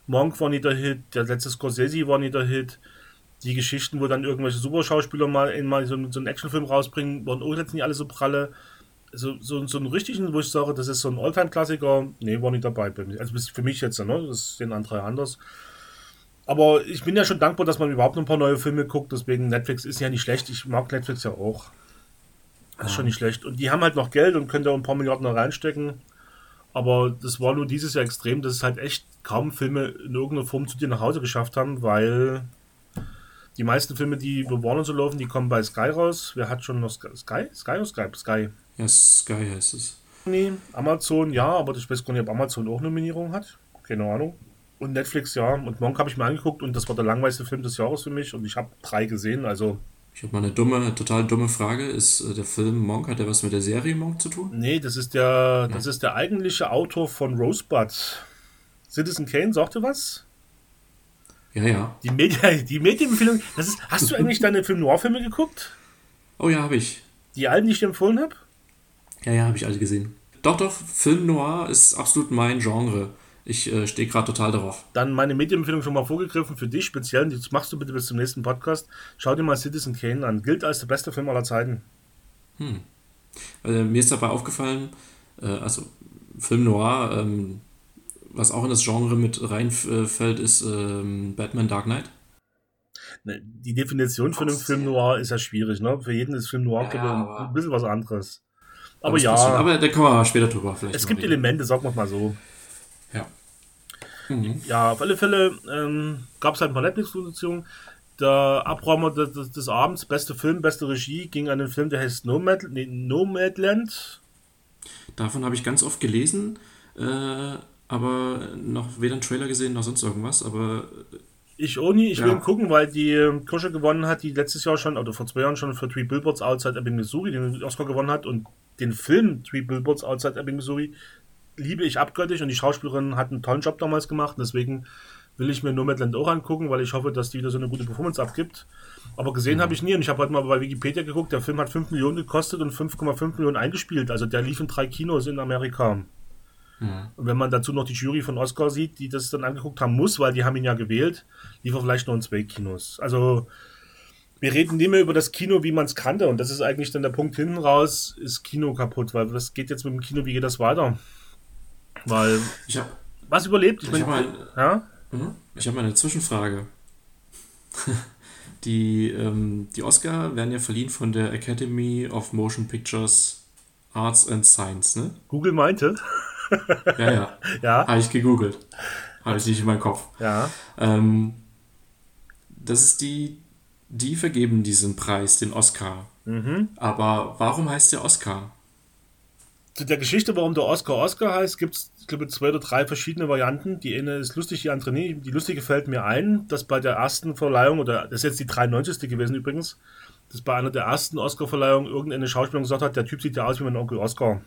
Monk war nie der Hit, der letzte Scorsese war nie der Hit. Die Geschichten, wo dann irgendwelche Superschauspieler mal, mal so, so einen Actionfilm rausbringen, waren auch jetzt nicht alle so pralle so, so, so einen richtigen, wo ich sage, das ist so ein Alltime-Klassiker, nee, war nicht dabei bei. Also für mich jetzt, ne? Das sehen andere anders. Aber ich bin ja schon dankbar, dass man überhaupt noch ein paar neue Filme guckt, deswegen Netflix ist ja nicht schlecht. Ich mag Netflix ja auch. Das ist schon nicht schlecht. Und die haben halt noch Geld und können da ein paar Milliarden da reinstecken. Aber das war nur dieses Jahr extrem, dass es halt echt kaum Filme in irgendeiner Form zu dir nach Hause geschafft haben, weil die meisten Filme, die über Warner so laufen, die kommen bei Sky raus. Wer hat schon noch Sky? Sky oder Sky? Sky. Ja, Sky heißt es. Nee, Amazon ja, aber ich weiß gar nicht, ob Amazon auch Nominierung hat. Keine Ahnung. Und Netflix ja. Und Monk habe ich mir angeguckt und das war der langweiligste Film des Jahres für mich und ich habe drei gesehen, also. Ich habe mal eine dumme, total dumme Frage. Ist äh, der Film Monk, hat der was mit der Serie Monk zu tun? Nee, das ist der, das ist der eigentliche Autor von Rosebud. Citizen Kane, sagt ihr was? Ja, ja. Die, Medi [laughs] die Medienempfehlung, das ist, hast du eigentlich deine Film Noir-Filme geguckt? Oh ja, habe ich. Die alten, die ich dir empfohlen habe? Ja, ja, habe ich alle gesehen. Doch, doch, Film Noir ist absolut mein Genre. Ich äh, stehe gerade total darauf. Dann meine Medienempfehlung schon mal vorgegriffen für dich speziell. Das machst du bitte bis zum nächsten Podcast. Schau dir mal Citizen Kane an. Gilt als der beste Film aller Zeiten. Hm. Also, mir ist dabei aufgefallen, äh, also Film Noir, ähm, was auch in das Genre mit reinfällt, ist ähm, Batman Dark Knight. Ne, die Definition von einem Film Noir ist ja schwierig. Ne? Für jeden ist Film Noir ja, ein bisschen was anderes. Aber ja. Aber da kommen wir später drüber. Vielleicht es gibt reden. Elemente, sagen wir mal so. Ja. Mhm. Ja, auf alle Fälle ähm, gab es halt ein paar Netflix-Produktionen. Der Abräumer des, des, des, Abends, beste Film, beste Regie, ging an den Film, der heißt Nomad, nee, Nomadland. Davon habe ich ganz oft gelesen, äh, aber noch weder einen Trailer gesehen noch sonst irgendwas. Aber ich auch nie. Ich ja. will gucken, weil die ähm, Kirsche gewonnen hat, die letztes Jahr schon, oder vor zwei Jahren schon für Three Billboards Outside Ebbing, Missouri den Oscar gewonnen hat und den Film Three Billboards Outside Ebbing, Missouri liebe ich abgöttisch und die Schauspielerin hat einen tollen Job damals gemacht. Deswegen will ich mir Nomadland auch angucken, weil ich hoffe, dass die wieder so eine gute Performance abgibt. Aber gesehen mhm. habe ich nie und ich habe heute mal bei Wikipedia geguckt, der Film hat 5 Millionen gekostet und 5,5 Millionen eingespielt. Also der lief in drei Kinos in Amerika. Mhm. Und wenn man dazu noch die Jury von Oscar sieht, die das dann angeguckt haben muss, weil die haben ihn ja gewählt, lief er vielleicht nur in zwei Kinos. Also wir reden nicht mehr über das Kino, wie man es kannte. Und das ist eigentlich dann der Punkt hinten raus, ist Kino kaputt, weil was geht jetzt mit dem Kino, wie geht das weiter? Weil. Ich hab, was überlebt? Ich, ich habe mal, ja? Mhm. hab mal eine Zwischenfrage. [laughs] die, ähm, die Oscar werden ja verliehen von der Academy of Motion Pictures Arts and Science, ne? Google meinte. [laughs] ja, ja. ja. Habe ich gegoogelt. Habe ich nicht in meinem Kopf. Ja. Ähm, das ist die die vergeben diesen Preis, den Oscar. Mhm. Aber warum heißt der Oscar? Zu der Geschichte, warum der Oscar Oscar heißt, gibt es, ich glaube, zwei oder drei verschiedene Varianten. Die eine ist lustig, die andere nie. Die lustige fällt mir ein, dass bei der ersten Verleihung, oder das ist jetzt die 93. gewesen übrigens, dass bei einer der ersten Oscar-Verleihungen irgendeine Schauspielerin gesagt hat, der Typ sieht ja aus wie mein Onkel Oscar.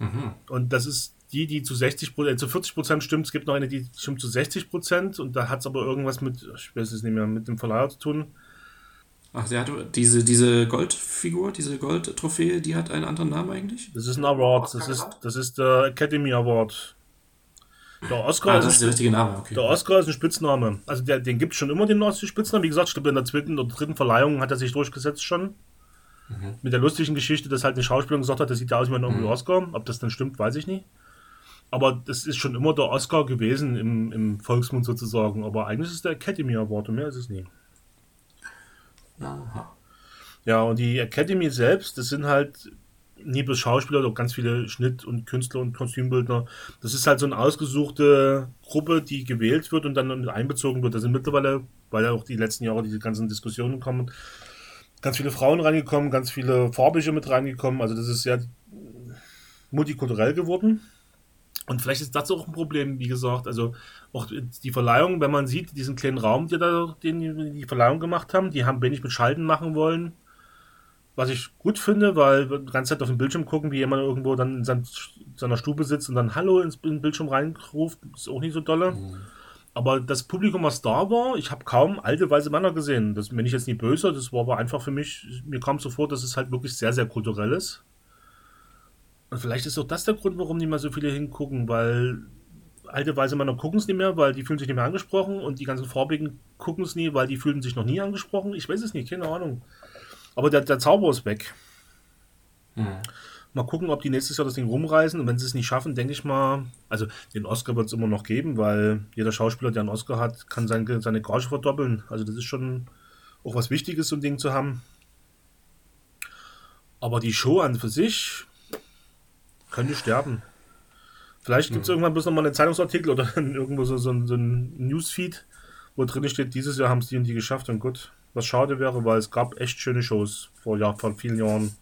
Mhm. Und das ist die, die zu 60 Prozent, äh, zu 40 Prozent stimmt. Es gibt noch eine, die stimmt zu 60 Prozent und da hat es aber irgendwas mit, ich weiß es nicht mehr, mit dem Verleiher zu tun. Ach, der hat diese, diese Goldfigur, diese Goldtrophäe, die hat einen anderen Namen eigentlich? Das ist ein Award, das ist, das ist der Academy Award. Der Oscar, ah, das ist der richtige Name, okay. Der Oscar ist ein Spitzname. Also der, den gibt es schon immer, den Spitznamen. Wie gesagt, ich glaube, in der zweiten oder dritten Verleihung hat er sich durchgesetzt schon. Mhm. Mit der lustigen Geschichte, dass halt eine Schauspielerin gesagt hat, das sieht ja aus wie ein Onkel mhm. Oscar. Ob das dann stimmt, weiß ich nicht. Aber das ist schon immer der Oscar gewesen im, im Volksmund sozusagen. Aber eigentlich ist es der Academy Award und mehr ist es nie. Aha. Ja, und die Academy selbst, das sind halt nie bloß Schauspieler, doch ganz viele Schnitt- und Künstler und Kostümbildner. Das ist halt so eine ausgesuchte Gruppe, die gewählt wird und dann mit einbezogen wird. Da sind mittlerweile, weil ja auch die letzten Jahre diese ganzen Diskussionen kommen, ganz viele Frauen reingekommen, ganz viele Farbige mit reingekommen. Also das ist sehr multikulturell geworden. Und vielleicht ist das auch ein Problem, wie gesagt. Also auch die Verleihung, wenn man sieht, diesen kleinen Raum, der da, den die, die Verleihung gemacht haben, die haben wenig mit Schalten machen wollen. Was ich gut finde, weil wir die ganze Zeit auf den Bildschirm gucken, wie jemand irgendwo dann in sein, seiner Stube sitzt und dann Hallo ins, Bildschirm reinruft, ist auch nicht so dolle. Mhm. Aber das Publikum, was da war, ich habe kaum alte weiße Männer gesehen. Das bin ich jetzt nicht böse, das war aber einfach für mich, mir kam so vor, dass es halt wirklich sehr, sehr kulturell ist. Und vielleicht ist auch das der Grund, warum nicht mehr so viele hingucken, weil alte weiße Männer gucken es nicht mehr, weil die fühlen sich nicht mehr angesprochen und die ganzen Farbigen gucken es nie, weil die fühlen sich noch nie angesprochen. Ich weiß es nicht, keine Ahnung. Aber der, der Zauber ist weg. Mhm. Mal gucken, ob die nächstes Jahr das Ding rumreißen. Und wenn sie es nicht schaffen, denke ich mal, also den Oscar wird es immer noch geben, weil jeder Schauspieler, der einen Oscar hat, kann seine, seine Gage verdoppeln. Also das ist schon auch was Wichtiges, so ein Ding zu haben. Aber die Show an für sich, könnte sterben. Vielleicht gibt es hm. irgendwann bloß nochmal einen Zeitungsartikel oder [laughs] irgendwo so, so, so ein Newsfeed, wo drin steht, dieses Jahr haben es die und die geschafft und gut. Was schade wäre, weil es gab echt schöne Shows vor, ja, vor vielen Jahren.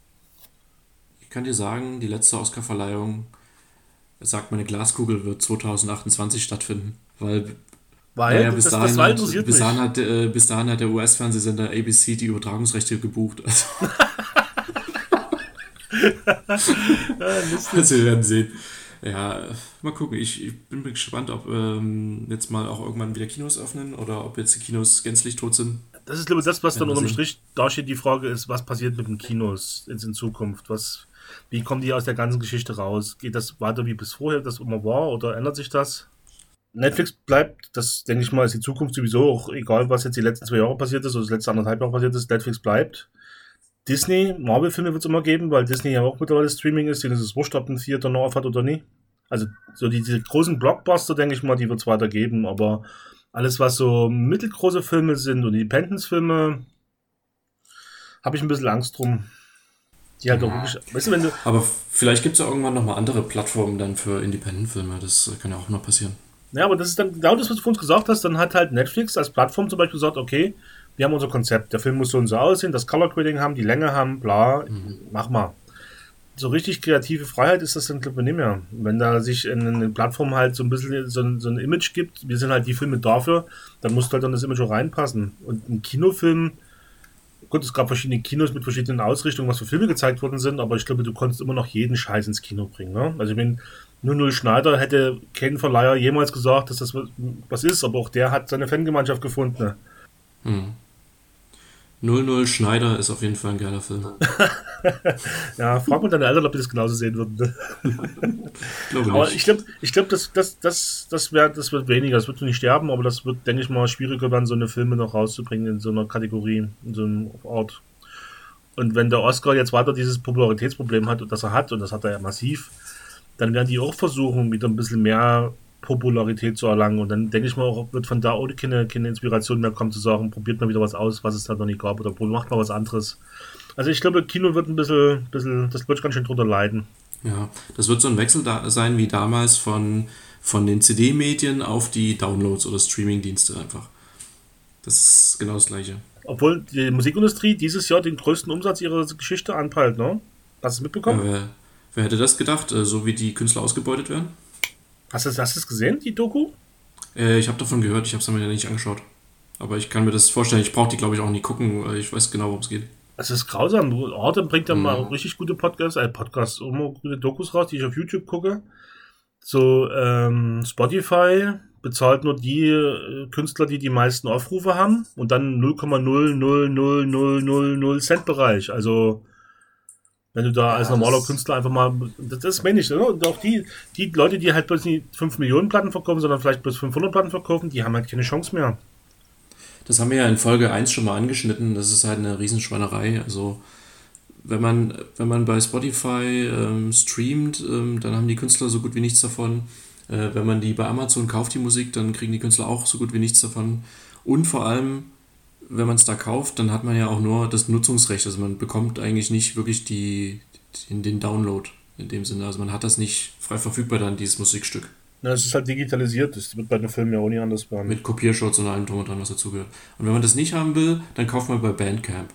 Ich kann dir sagen, die letzte Oscarverleihung, sagt meine Glaskugel, wird 2028 stattfinden. Weil, weil naja, bis, das, dahin das hat, bis, dahin hat, äh, bis dahin hat der US-Fernsehsender ABC die Übertragungsrechte gebucht. Also. [laughs] also wir werden sehen. Ja, mal gucken. Ich, ich bin gespannt, ob ähm, jetzt mal auch irgendwann wieder Kinos öffnen oder ob jetzt die Kinos gänzlich tot sind. Das ist, glaube ich, das, was dann unterm Strich da steht. Die Frage ist, was passiert mit den Kinos jetzt in Zukunft? Was, wie kommen die aus der ganzen Geschichte raus? Geht das weiter wie bis vorher, das immer war, oder ändert sich das? Netflix bleibt, das denke ich mal, ist die Zukunft sowieso, auch egal, was jetzt die letzten zwei Jahre passiert ist oder das letzte anderthalb Jahre passiert ist, Netflix bleibt. Disney, Marvel-Filme wird es immer geben, weil Disney ja auch mittlerweile Streaming ist, denen ist es wurscht, ob ein Theater noch hat oder nie. Also so die, diese großen Blockbuster, denke ich mal, die wird es weiter geben, aber alles, was so mittelgroße Filme sind und Independence-Filme, habe ich ein bisschen Angst drum. Die halt auch wirklich, weißt du, wenn du. Aber vielleicht gibt es ja irgendwann nochmal andere Plattformen dann für Independent-Filme, das kann ja auch noch passieren. Ja, aber das ist dann genau das, was du von uns gesagt hast. Dann hat halt Netflix als Plattform zum Beispiel gesagt, okay, wir haben unser Konzept. Der Film muss so und so aussehen, das Color Grading haben, die Länge haben, bla, mhm. mach mal. So richtig kreative Freiheit ist das dann, glaube ich, nicht mehr. Wenn da sich in eine Plattform halt so ein bisschen so ein, so ein Image gibt, wir sind halt die Filme dafür, dann muss halt dann das Image auch reinpassen. Und ein Kinofilm, gut, es gab verschiedene Kinos mit verschiedenen Ausrichtungen, was für Filme gezeigt worden sind, aber ich glaube, du konntest immer noch jeden Scheiß ins Kino bringen. Ne? Also wenn nur Null Schneider hätte kein Verleiher jemals gesagt, dass das was ist, aber auch der hat seine Fangemeinschaft gefunden. Hm. 00 Schneider ist auf jeden Fall ein geiler Film. [laughs] ja, frag mal deine Eltern, ob die das genauso sehen würden. Ne? [laughs] glaube aber ich glaube, ich glaub, das, das, das, das, wär, das wird weniger. Das wird nicht sterben, aber das wird, denke ich mal, schwieriger werden, so eine Filme noch rauszubringen in so einer Kategorie, in so einem Ort. Und wenn der Oscar jetzt weiter dieses Popularitätsproblem hat, das er hat, und das hat er ja massiv, dann werden die auch versuchen, wieder ein bisschen mehr Popularität zu erlangen. Und dann denke ich mal auch, wird von da auch keine, keine Inspiration mehr kommen zu sagen, probiert mal wieder was aus, was es da noch nicht gab oder macht mal was anderes. Also ich glaube, Kino wird ein bisschen, bisschen das wird ganz schön drunter leiden. Ja, das wird so ein Wechsel da sein wie damals von, von den CD-Medien auf die Downloads oder Streaming-Dienste einfach. Das ist genau das Gleiche. Obwohl die Musikindustrie dieses Jahr den größten Umsatz ihrer Geschichte anpeilt, ne? Hast du es mitbekommen? Ja, wer, wer, hätte das gedacht, äh, so wie die Künstler ausgebeutet werden? Hast du es gesehen, die Doku? Äh, ich habe davon gehört, ich habe es mir ja nicht angeschaut. Aber ich kann mir das vorstellen, ich brauche die, glaube ich, auch nie gucken. Ich weiß genau, worum es geht. Es ist grausam. Orte bringt dann mhm. mal richtig gute Podcasts, äh, Podcasts, immer gute Dokus raus, die ich auf YouTube gucke. So, ähm, Spotify bezahlt nur die äh, Künstler, die die meisten Aufrufe haben und dann 0,00000 Cent Bereich. Also wenn du da als normaler Künstler einfach mal, das, das meine ich, ne? und auch die, die Leute, die halt bloß nicht 5 Millionen Platten verkaufen, sondern vielleicht bloß 500 Platten verkaufen, die haben halt keine Chance mehr. Das haben wir ja in Folge 1 schon mal angeschnitten, das ist halt eine Riesenschweinerei, also wenn man, wenn man bei Spotify ähm, streamt, ähm, dann haben die Künstler so gut wie nichts davon. Äh, wenn man die bei Amazon kauft, die Musik, dann kriegen die Künstler auch so gut wie nichts davon. Und vor allem, wenn man es da kauft, dann hat man ja auch nur das Nutzungsrecht. Also man bekommt eigentlich nicht wirklich die, den, den Download in dem Sinne. Also man hat das nicht frei verfügbar dann, dieses Musikstück. Na, es ist halt digitalisiert, das wird bei den Filmen ja auch nicht anders werden. Mit Kopierschutz und allem drum und dran, was dazugehört. Und wenn man das nicht haben will, dann kauft man bei Bandcamp.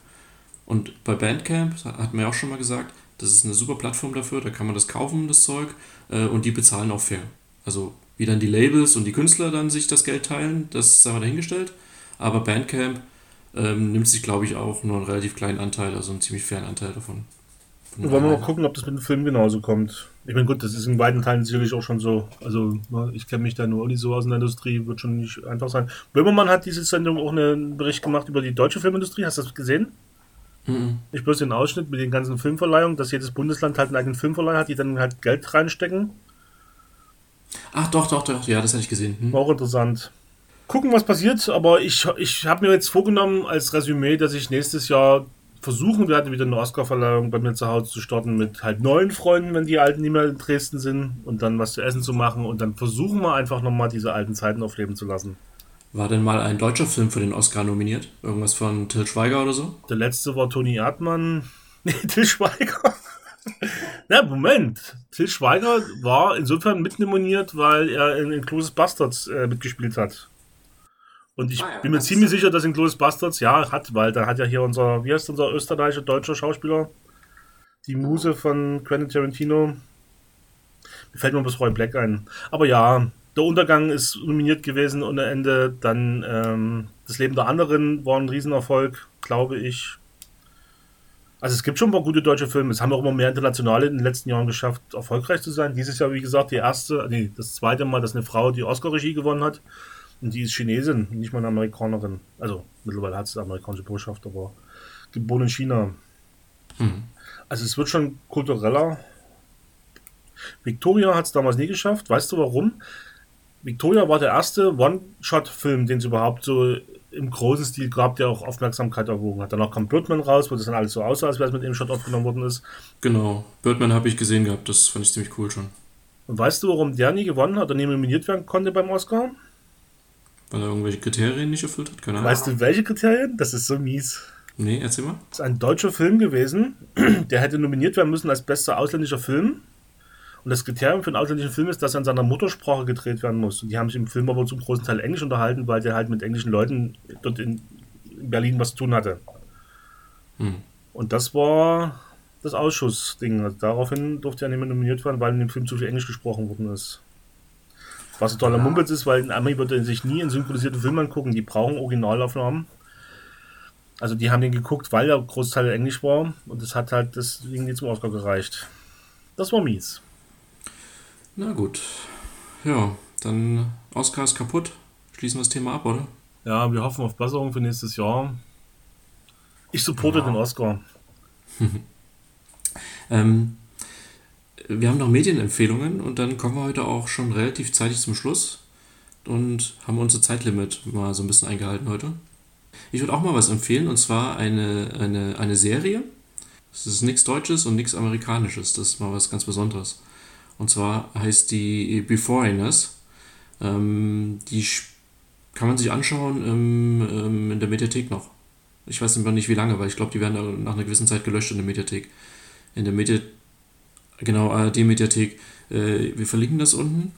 Und bei Bandcamp, hat man ja auch schon mal gesagt, das ist eine super Plattform dafür, da kann man das kaufen, das Zeug, äh, und die bezahlen auch fair. Also wie dann die Labels und die Künstler dann sich das Geld teilen, das sei mal dahingestellt. Aber Bandcamp ähm, nimmt sich, glaube ich, auch nur einen relativ kleinen Anteil, also einen ziemlich fairen Anteil davon. Wollen wir mal gucken, ob das mit dem Film genauso kommt. Ich meine, gut, das ist in beiden Teilen sicherlich auch schon so. Also, ne, ich kenne mich da nur nicht so aus in der Industrie, wird schon nicht einfach sein. Böhmermann hat diese Sendung auch einen Bericht gemacht über die deutsche Filmindustrie. Hast du das gesehen? Mhm. Ich bloß den Ausschnitt mit den ganzen Filmverleihungen, dass jedes Bundesland halt einen eigenen Filmverleih hat, die dann halt Geld reinstecken. Ach, doch, doch, doch, ja, das hatte ich gesehen. Hm. War auch interessant gucken, was passiert. Aber ich, ich habe mir jetzt vorgenommen als Resümee, dass ich nächstes Jahr versuchen werde, wieder eine Oscarverleihung bei mir zu Hause zu starten mit halt neuen Freunden, wenn die alten nicht mehr in Dresden sind und dann was zu essen zu machen und dann versuchen wir einfach nochmal diese alten Zeiten aufleben zu lassen. War denn mal ein deutscher Film für den Oscar nominiert? Irgendwas von Till Schweiger oder so? Der letzte war Toni Erdmann. [laughs] Nee, Till Schweiger. [laughs] Na, Moment. Till Schweiger war insofern mitnominiert, weil er in, Closes Bastards äh, mitgespielt hat. Und ich ah, ja, bin mir ziemlich sicher, dass in Glorious Bastards ja hat, weil da hat ja hier unser, wie heißt unser österreichischer deutscher Schauspieler? Die Muse von Quentin Tarantino. Mir fällt mir bloß Roy Black ein. Aber ja, der Untergang ist nominiert gewesen ohne Ende. Dann ähm, das Leben der anderen war ein Riesenerfolg, glaube ich. Also es gibt schon ein paar gute deutsche Filme. Es haben auch immer mehr internationale in den letzten Jahren geschafft, erfolgreich zu sein. Dieses Jahr, wie gesagt, die erste, nee, das zweite Mal, dass eine Frau die Oscar-Regie gewonnen hat. Und die ist Chinesin, nicht mal eine Amerikanerin. Also mittlerweile hat sie eine amerikanische Botschaft, aber geboren in China. Mhm. Also es wird schon kultureller. Victoria hat es damals nie geschafft. Weißt du warum? Victoria war der erste One-Shot-Film, den es überhaupt so im großen Stil gab, der auch Aufmerksamkeit erwogen hat. Danach kam Birdman raus, wo das dann alles so aussah, als wäre es mit dem Shot aufgenommen worden ist. Genau, Birdman habe ich gesehen gehabt, das fand ich ziemlich cool schon. Und weißt du, warum der nie gewonnen hat oder nie nominiert werden konnte beim Oscar? Weil er irgendwelche Kriterien nicht erfüllt hat? Keine Ahnung. Weißt du, welche Kriterien? Das ist so mies. Nee, erzähl mal. Das ist ein deutscher Film gewesen, [clears throat] der hätte nominiert werden müssen als bester ausländischer Film. Und das Kriterium für einen ausländischen Film ist, dass er in seiner Muttersprache gedreht werden muss. Und die haben sich im Film aber zum großen Teil Englisch unterhalten, weil der halt mit englischen Leuten dort in Berlin was zu tun hatte. Hm. Und das war das Ausschussding. Also daraufhin durfte er nicht mehr nominiert werden, weil in dem Film zu viel Englisch gesprochen worden ist. Was ein toller ja. Mumpitz ist, weil ein Ami würde sich nie in synchronisierten Film angucken. Die brauchen Originalaufnahmen. Also die haben den geguckt, weil der Großteil Englisch war und es hat halt deswegen nicht zum Oscar gereicht. Das war mies. Na gut. Ja, dann Oscar ist kaputt. Schließen wir das Thema ab, oder? Ja, wir hoffen auf Besserung für nächstes Jahr. Ich supporte ja. den Oscar. [laughs] ähm, wir haben noch Medienempfehlungen und dann kommen wir heute auch schon relativ zeitig zum Schluss und haben unser Zeitlimit mal so ein bisschen eingehalten heute. Ich würde auch mal was empfehlen und zwar eine, eine, eine Serie. Es ist nichts Deutsches und nichts Amerikanisches. Das ist mal was ganz Besonderes. Und zwar heißt die Beforeigners. Ähm, die kann man sich anschauen ähm, ähm, in der Mediathek noch. Ich weiß nicht wie lange, weil ich glaube, die werden nach einer gewissen Zeit gelöscht in der Mediathek. In der Mediathek, genau, ARD-Mediathek. Äh, wir verlinken das unten.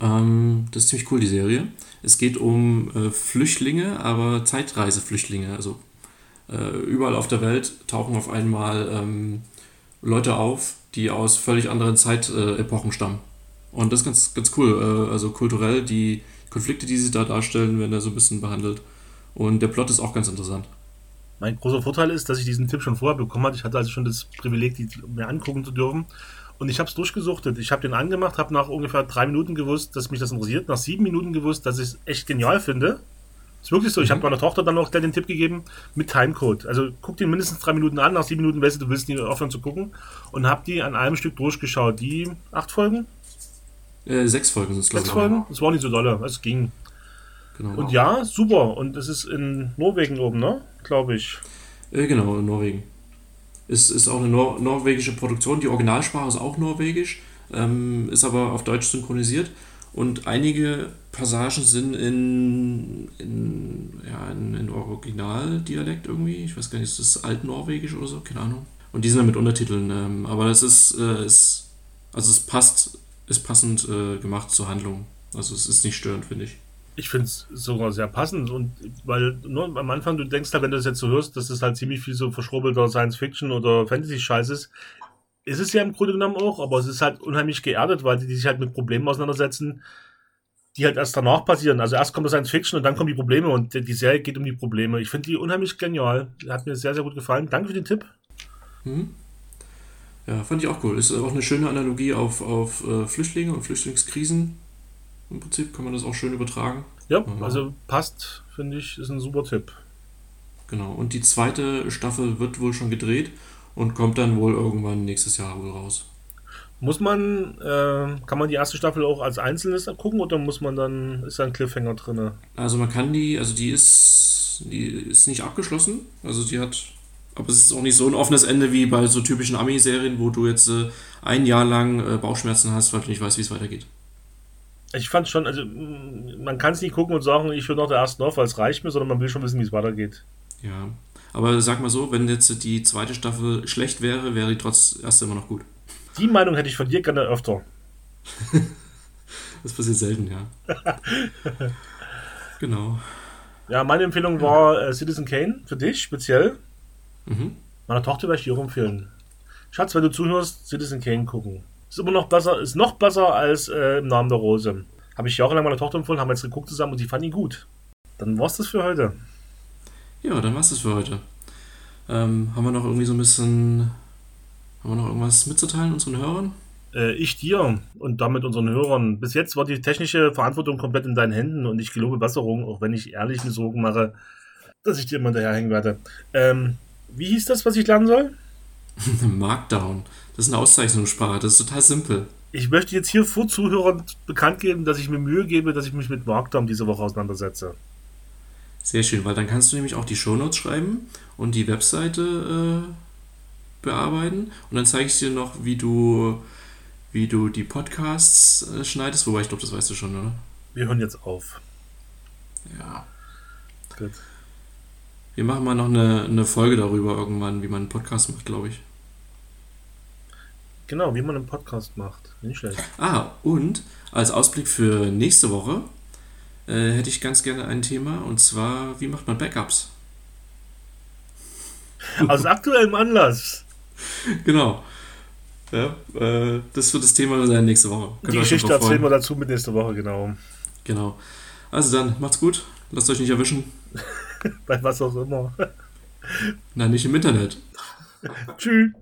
Ähm, das ist ziemlich cool, die Serie. Es geht um äh, Flüchtlinge, aber Zeitreiseflüchtlinge. Also äh, überall auf der Welt tauchen auf einmal ähm, Leute auf, die aus völlig anderen Zeitepochen stammen. Und das ist ganz, ganz cool. Äh, also kulturell, die Konflikte, die sie da darstellen, werden da so ein bisschen behandelt. Und der Plot ist auch ganz interessant. Mein großer Vorteil ist, dass ich diesen Tipp schon vorher bekommen habe. Ich hatte also schon das Privileg, die mir angucken zu dürfen. Und ich habe es durchgesuchtet. Ich habe den angemacht, habe nach ungefähr drei Minuten gewusst, dass mich das interessiert. Nach sieben Minuten gewusst, dass ich es echt genial finde. Ist wirklich so. Ich habe mhm. meiner Tochter dann noch den Tipp gegeben mit Timecode. Also guck den mindestens drei Minuten an. Nach sieben Minuten weißt du, du willst nicht aufhören zu gucken. Und habe die an einem Stück durchgeschaut. Die acht Folgen? Äh, sechs Folgen sind es, glaube ich. Sechs Folgen? Das war nicht so dolle. Es ging. Genau. Und ja, super. Und es ist in Norwegen oben, ne? Glaube ich. Äh, genau, in Norwegen. Ist, ist auch eine Nor norwegische Produktion. Die Originalsprache ist auch norwegisch, ähm, ist aber auf Deutsch synchronisiert. Und einige Passagen sind in, in, ja, in, in Originaldialekt irgendwie. Ich weiß gar nicht, ist das Altnorwegisch oder so? Keine Ahnung. Und die sind dann mit Untertiteln. Ähm, aber das ist, äh, ist, also es passt, ist passend äh, gemacht zur Handlung. Also es ist nicht störend, finde ich. Ich finde es sogar sehr passend und weil nur am Anfang du denkst, wenn du das jetzt so hörst, dass es halt ziemlich viel so verschrobelter Science-Fiction oder Fantasy-Scheiß ist. Ist es ja im Grunde genommen auch, aber es ist halt unheimlich geerdet, weil die, die sich halt mit Problemen auseinandersetzen, die halt erst danach passieren. Also erst kommt das Science-Fiction und dann kommen die Probleme und die Serie geht um die Probleme. Ich finde die unheimlich genial. Hat mir sehr, sehr gut gefallen. Danke für den Tipp. Mhm. Ja, fand ich auch cool. Ist auch eine schöne Analogie auf, auf äh, Flüchtlinge und Flüchtlingskrisen im Prinzip kann man das auch schön übertragen. Ja, mhm. also passt, finde ich, ist ein super Tipp. Genau, und die zweite Staffel wird wohl schon gedreht und kommt dann wohl irgendwann nächstes Jahr wohl raus. Muss man, äh, kann man die erste Staffel auch als Einzelnes gucken oder muss man dann, ist da ein Cliffhanger drin? Also man kann die, also die ist, die ist nicht abgeschlossen, also die hat, aber es ist auch nicht so ein offenes Ende wie bei so typischen Ami-Serien, wo du jetzt äh, ein Jahr lang äh, Bauchschmerzen hast, weil du nicht weißt, wie es weitergeht. Ich fand schon, also man kann es nicht gucken und sagen, ich will noch der ersten auf, weil es reicht mir, sondern man will schon wissen, wie es weitergeht. Ja, aber sag mal so, wenn jetzt die zweite Staffel schlecht wäre, wäre die trotz erst immer noch gut. Die Meinung hätte ich von dir gerne öfter. [laughs] das passiert selten, ja. [laughs] genau. Ja, meine Empfehlung war äh, Citizen Kane für dich speziell. Mhm. Meiner Tochter werde ich dir auch empfehlen. Schatz, wenn du zuhörst, Citizen Kane gucken. Ist immer noch besser, ist noch besser als äh, im Namen der Rose. Habe ich jahrelang meiner Tochter empfohlen, haben jetzt geguckt zusammen und die fand ihn gut. Dann war's das für heute. Ja, dann war's das für heute. Ähm, haben wir noch irgendwie so ein bisschen. Haben wir noch irgendwas mitzuteilen unseren Hörern? Äh, ich dir und damit unseren Hörern. Bis jetzt war die technische Verantwortung komplett in deinen Händen und ich gelobe Besserung, auch wenn ich ehrlich mir Sorgen mache, dass ich dir immer hinterherhängen werde. Ähm, wie hieß das, was ich lernen soll? [laughs] Markdown. Das ist eine Auszeichnungssprache, das ist total simpel. Ich möchte jetzt hier vor Zuhörern bekannt geben, dass ich mir Mühe gebe, dass ich mich mit Markdown diese Woche auseinandersetze. Sehr schön, weil dann kannst du nämlich auch die Shownotes schreiben und die Webseite äh, bearbeiten und dann zeige ich dir noch, wie du, wie du die Podcasts äh, schneidest, wobei ich glaube, das weißt du schon, oder? Wir hören jetzt auf. Ja. Gut. Wir machen mal noch eine, eine Folge darüber irgendwann, wie man einen Podcast macht, glaube ich. Genau, wie man einen Podcast macht. Nicht schlecht. Ah, und als Ausblick für nächste Woche äh, hätte ich ganz gerne ein Thema und zwar, wie macht man Backups? [laughs] Aus aktuellem Anlass. Genau. Ja, äh, das wird das Thema sein nächste Woche. Könnt Die Geschichte erzählen wir dazu mit nächste Woche, genau. Genau. Also dann, macht's gut. Lasst euch nicht erwischen. [laughs] Bei was auch immer. Nein, nicht im Internet. Tschüss.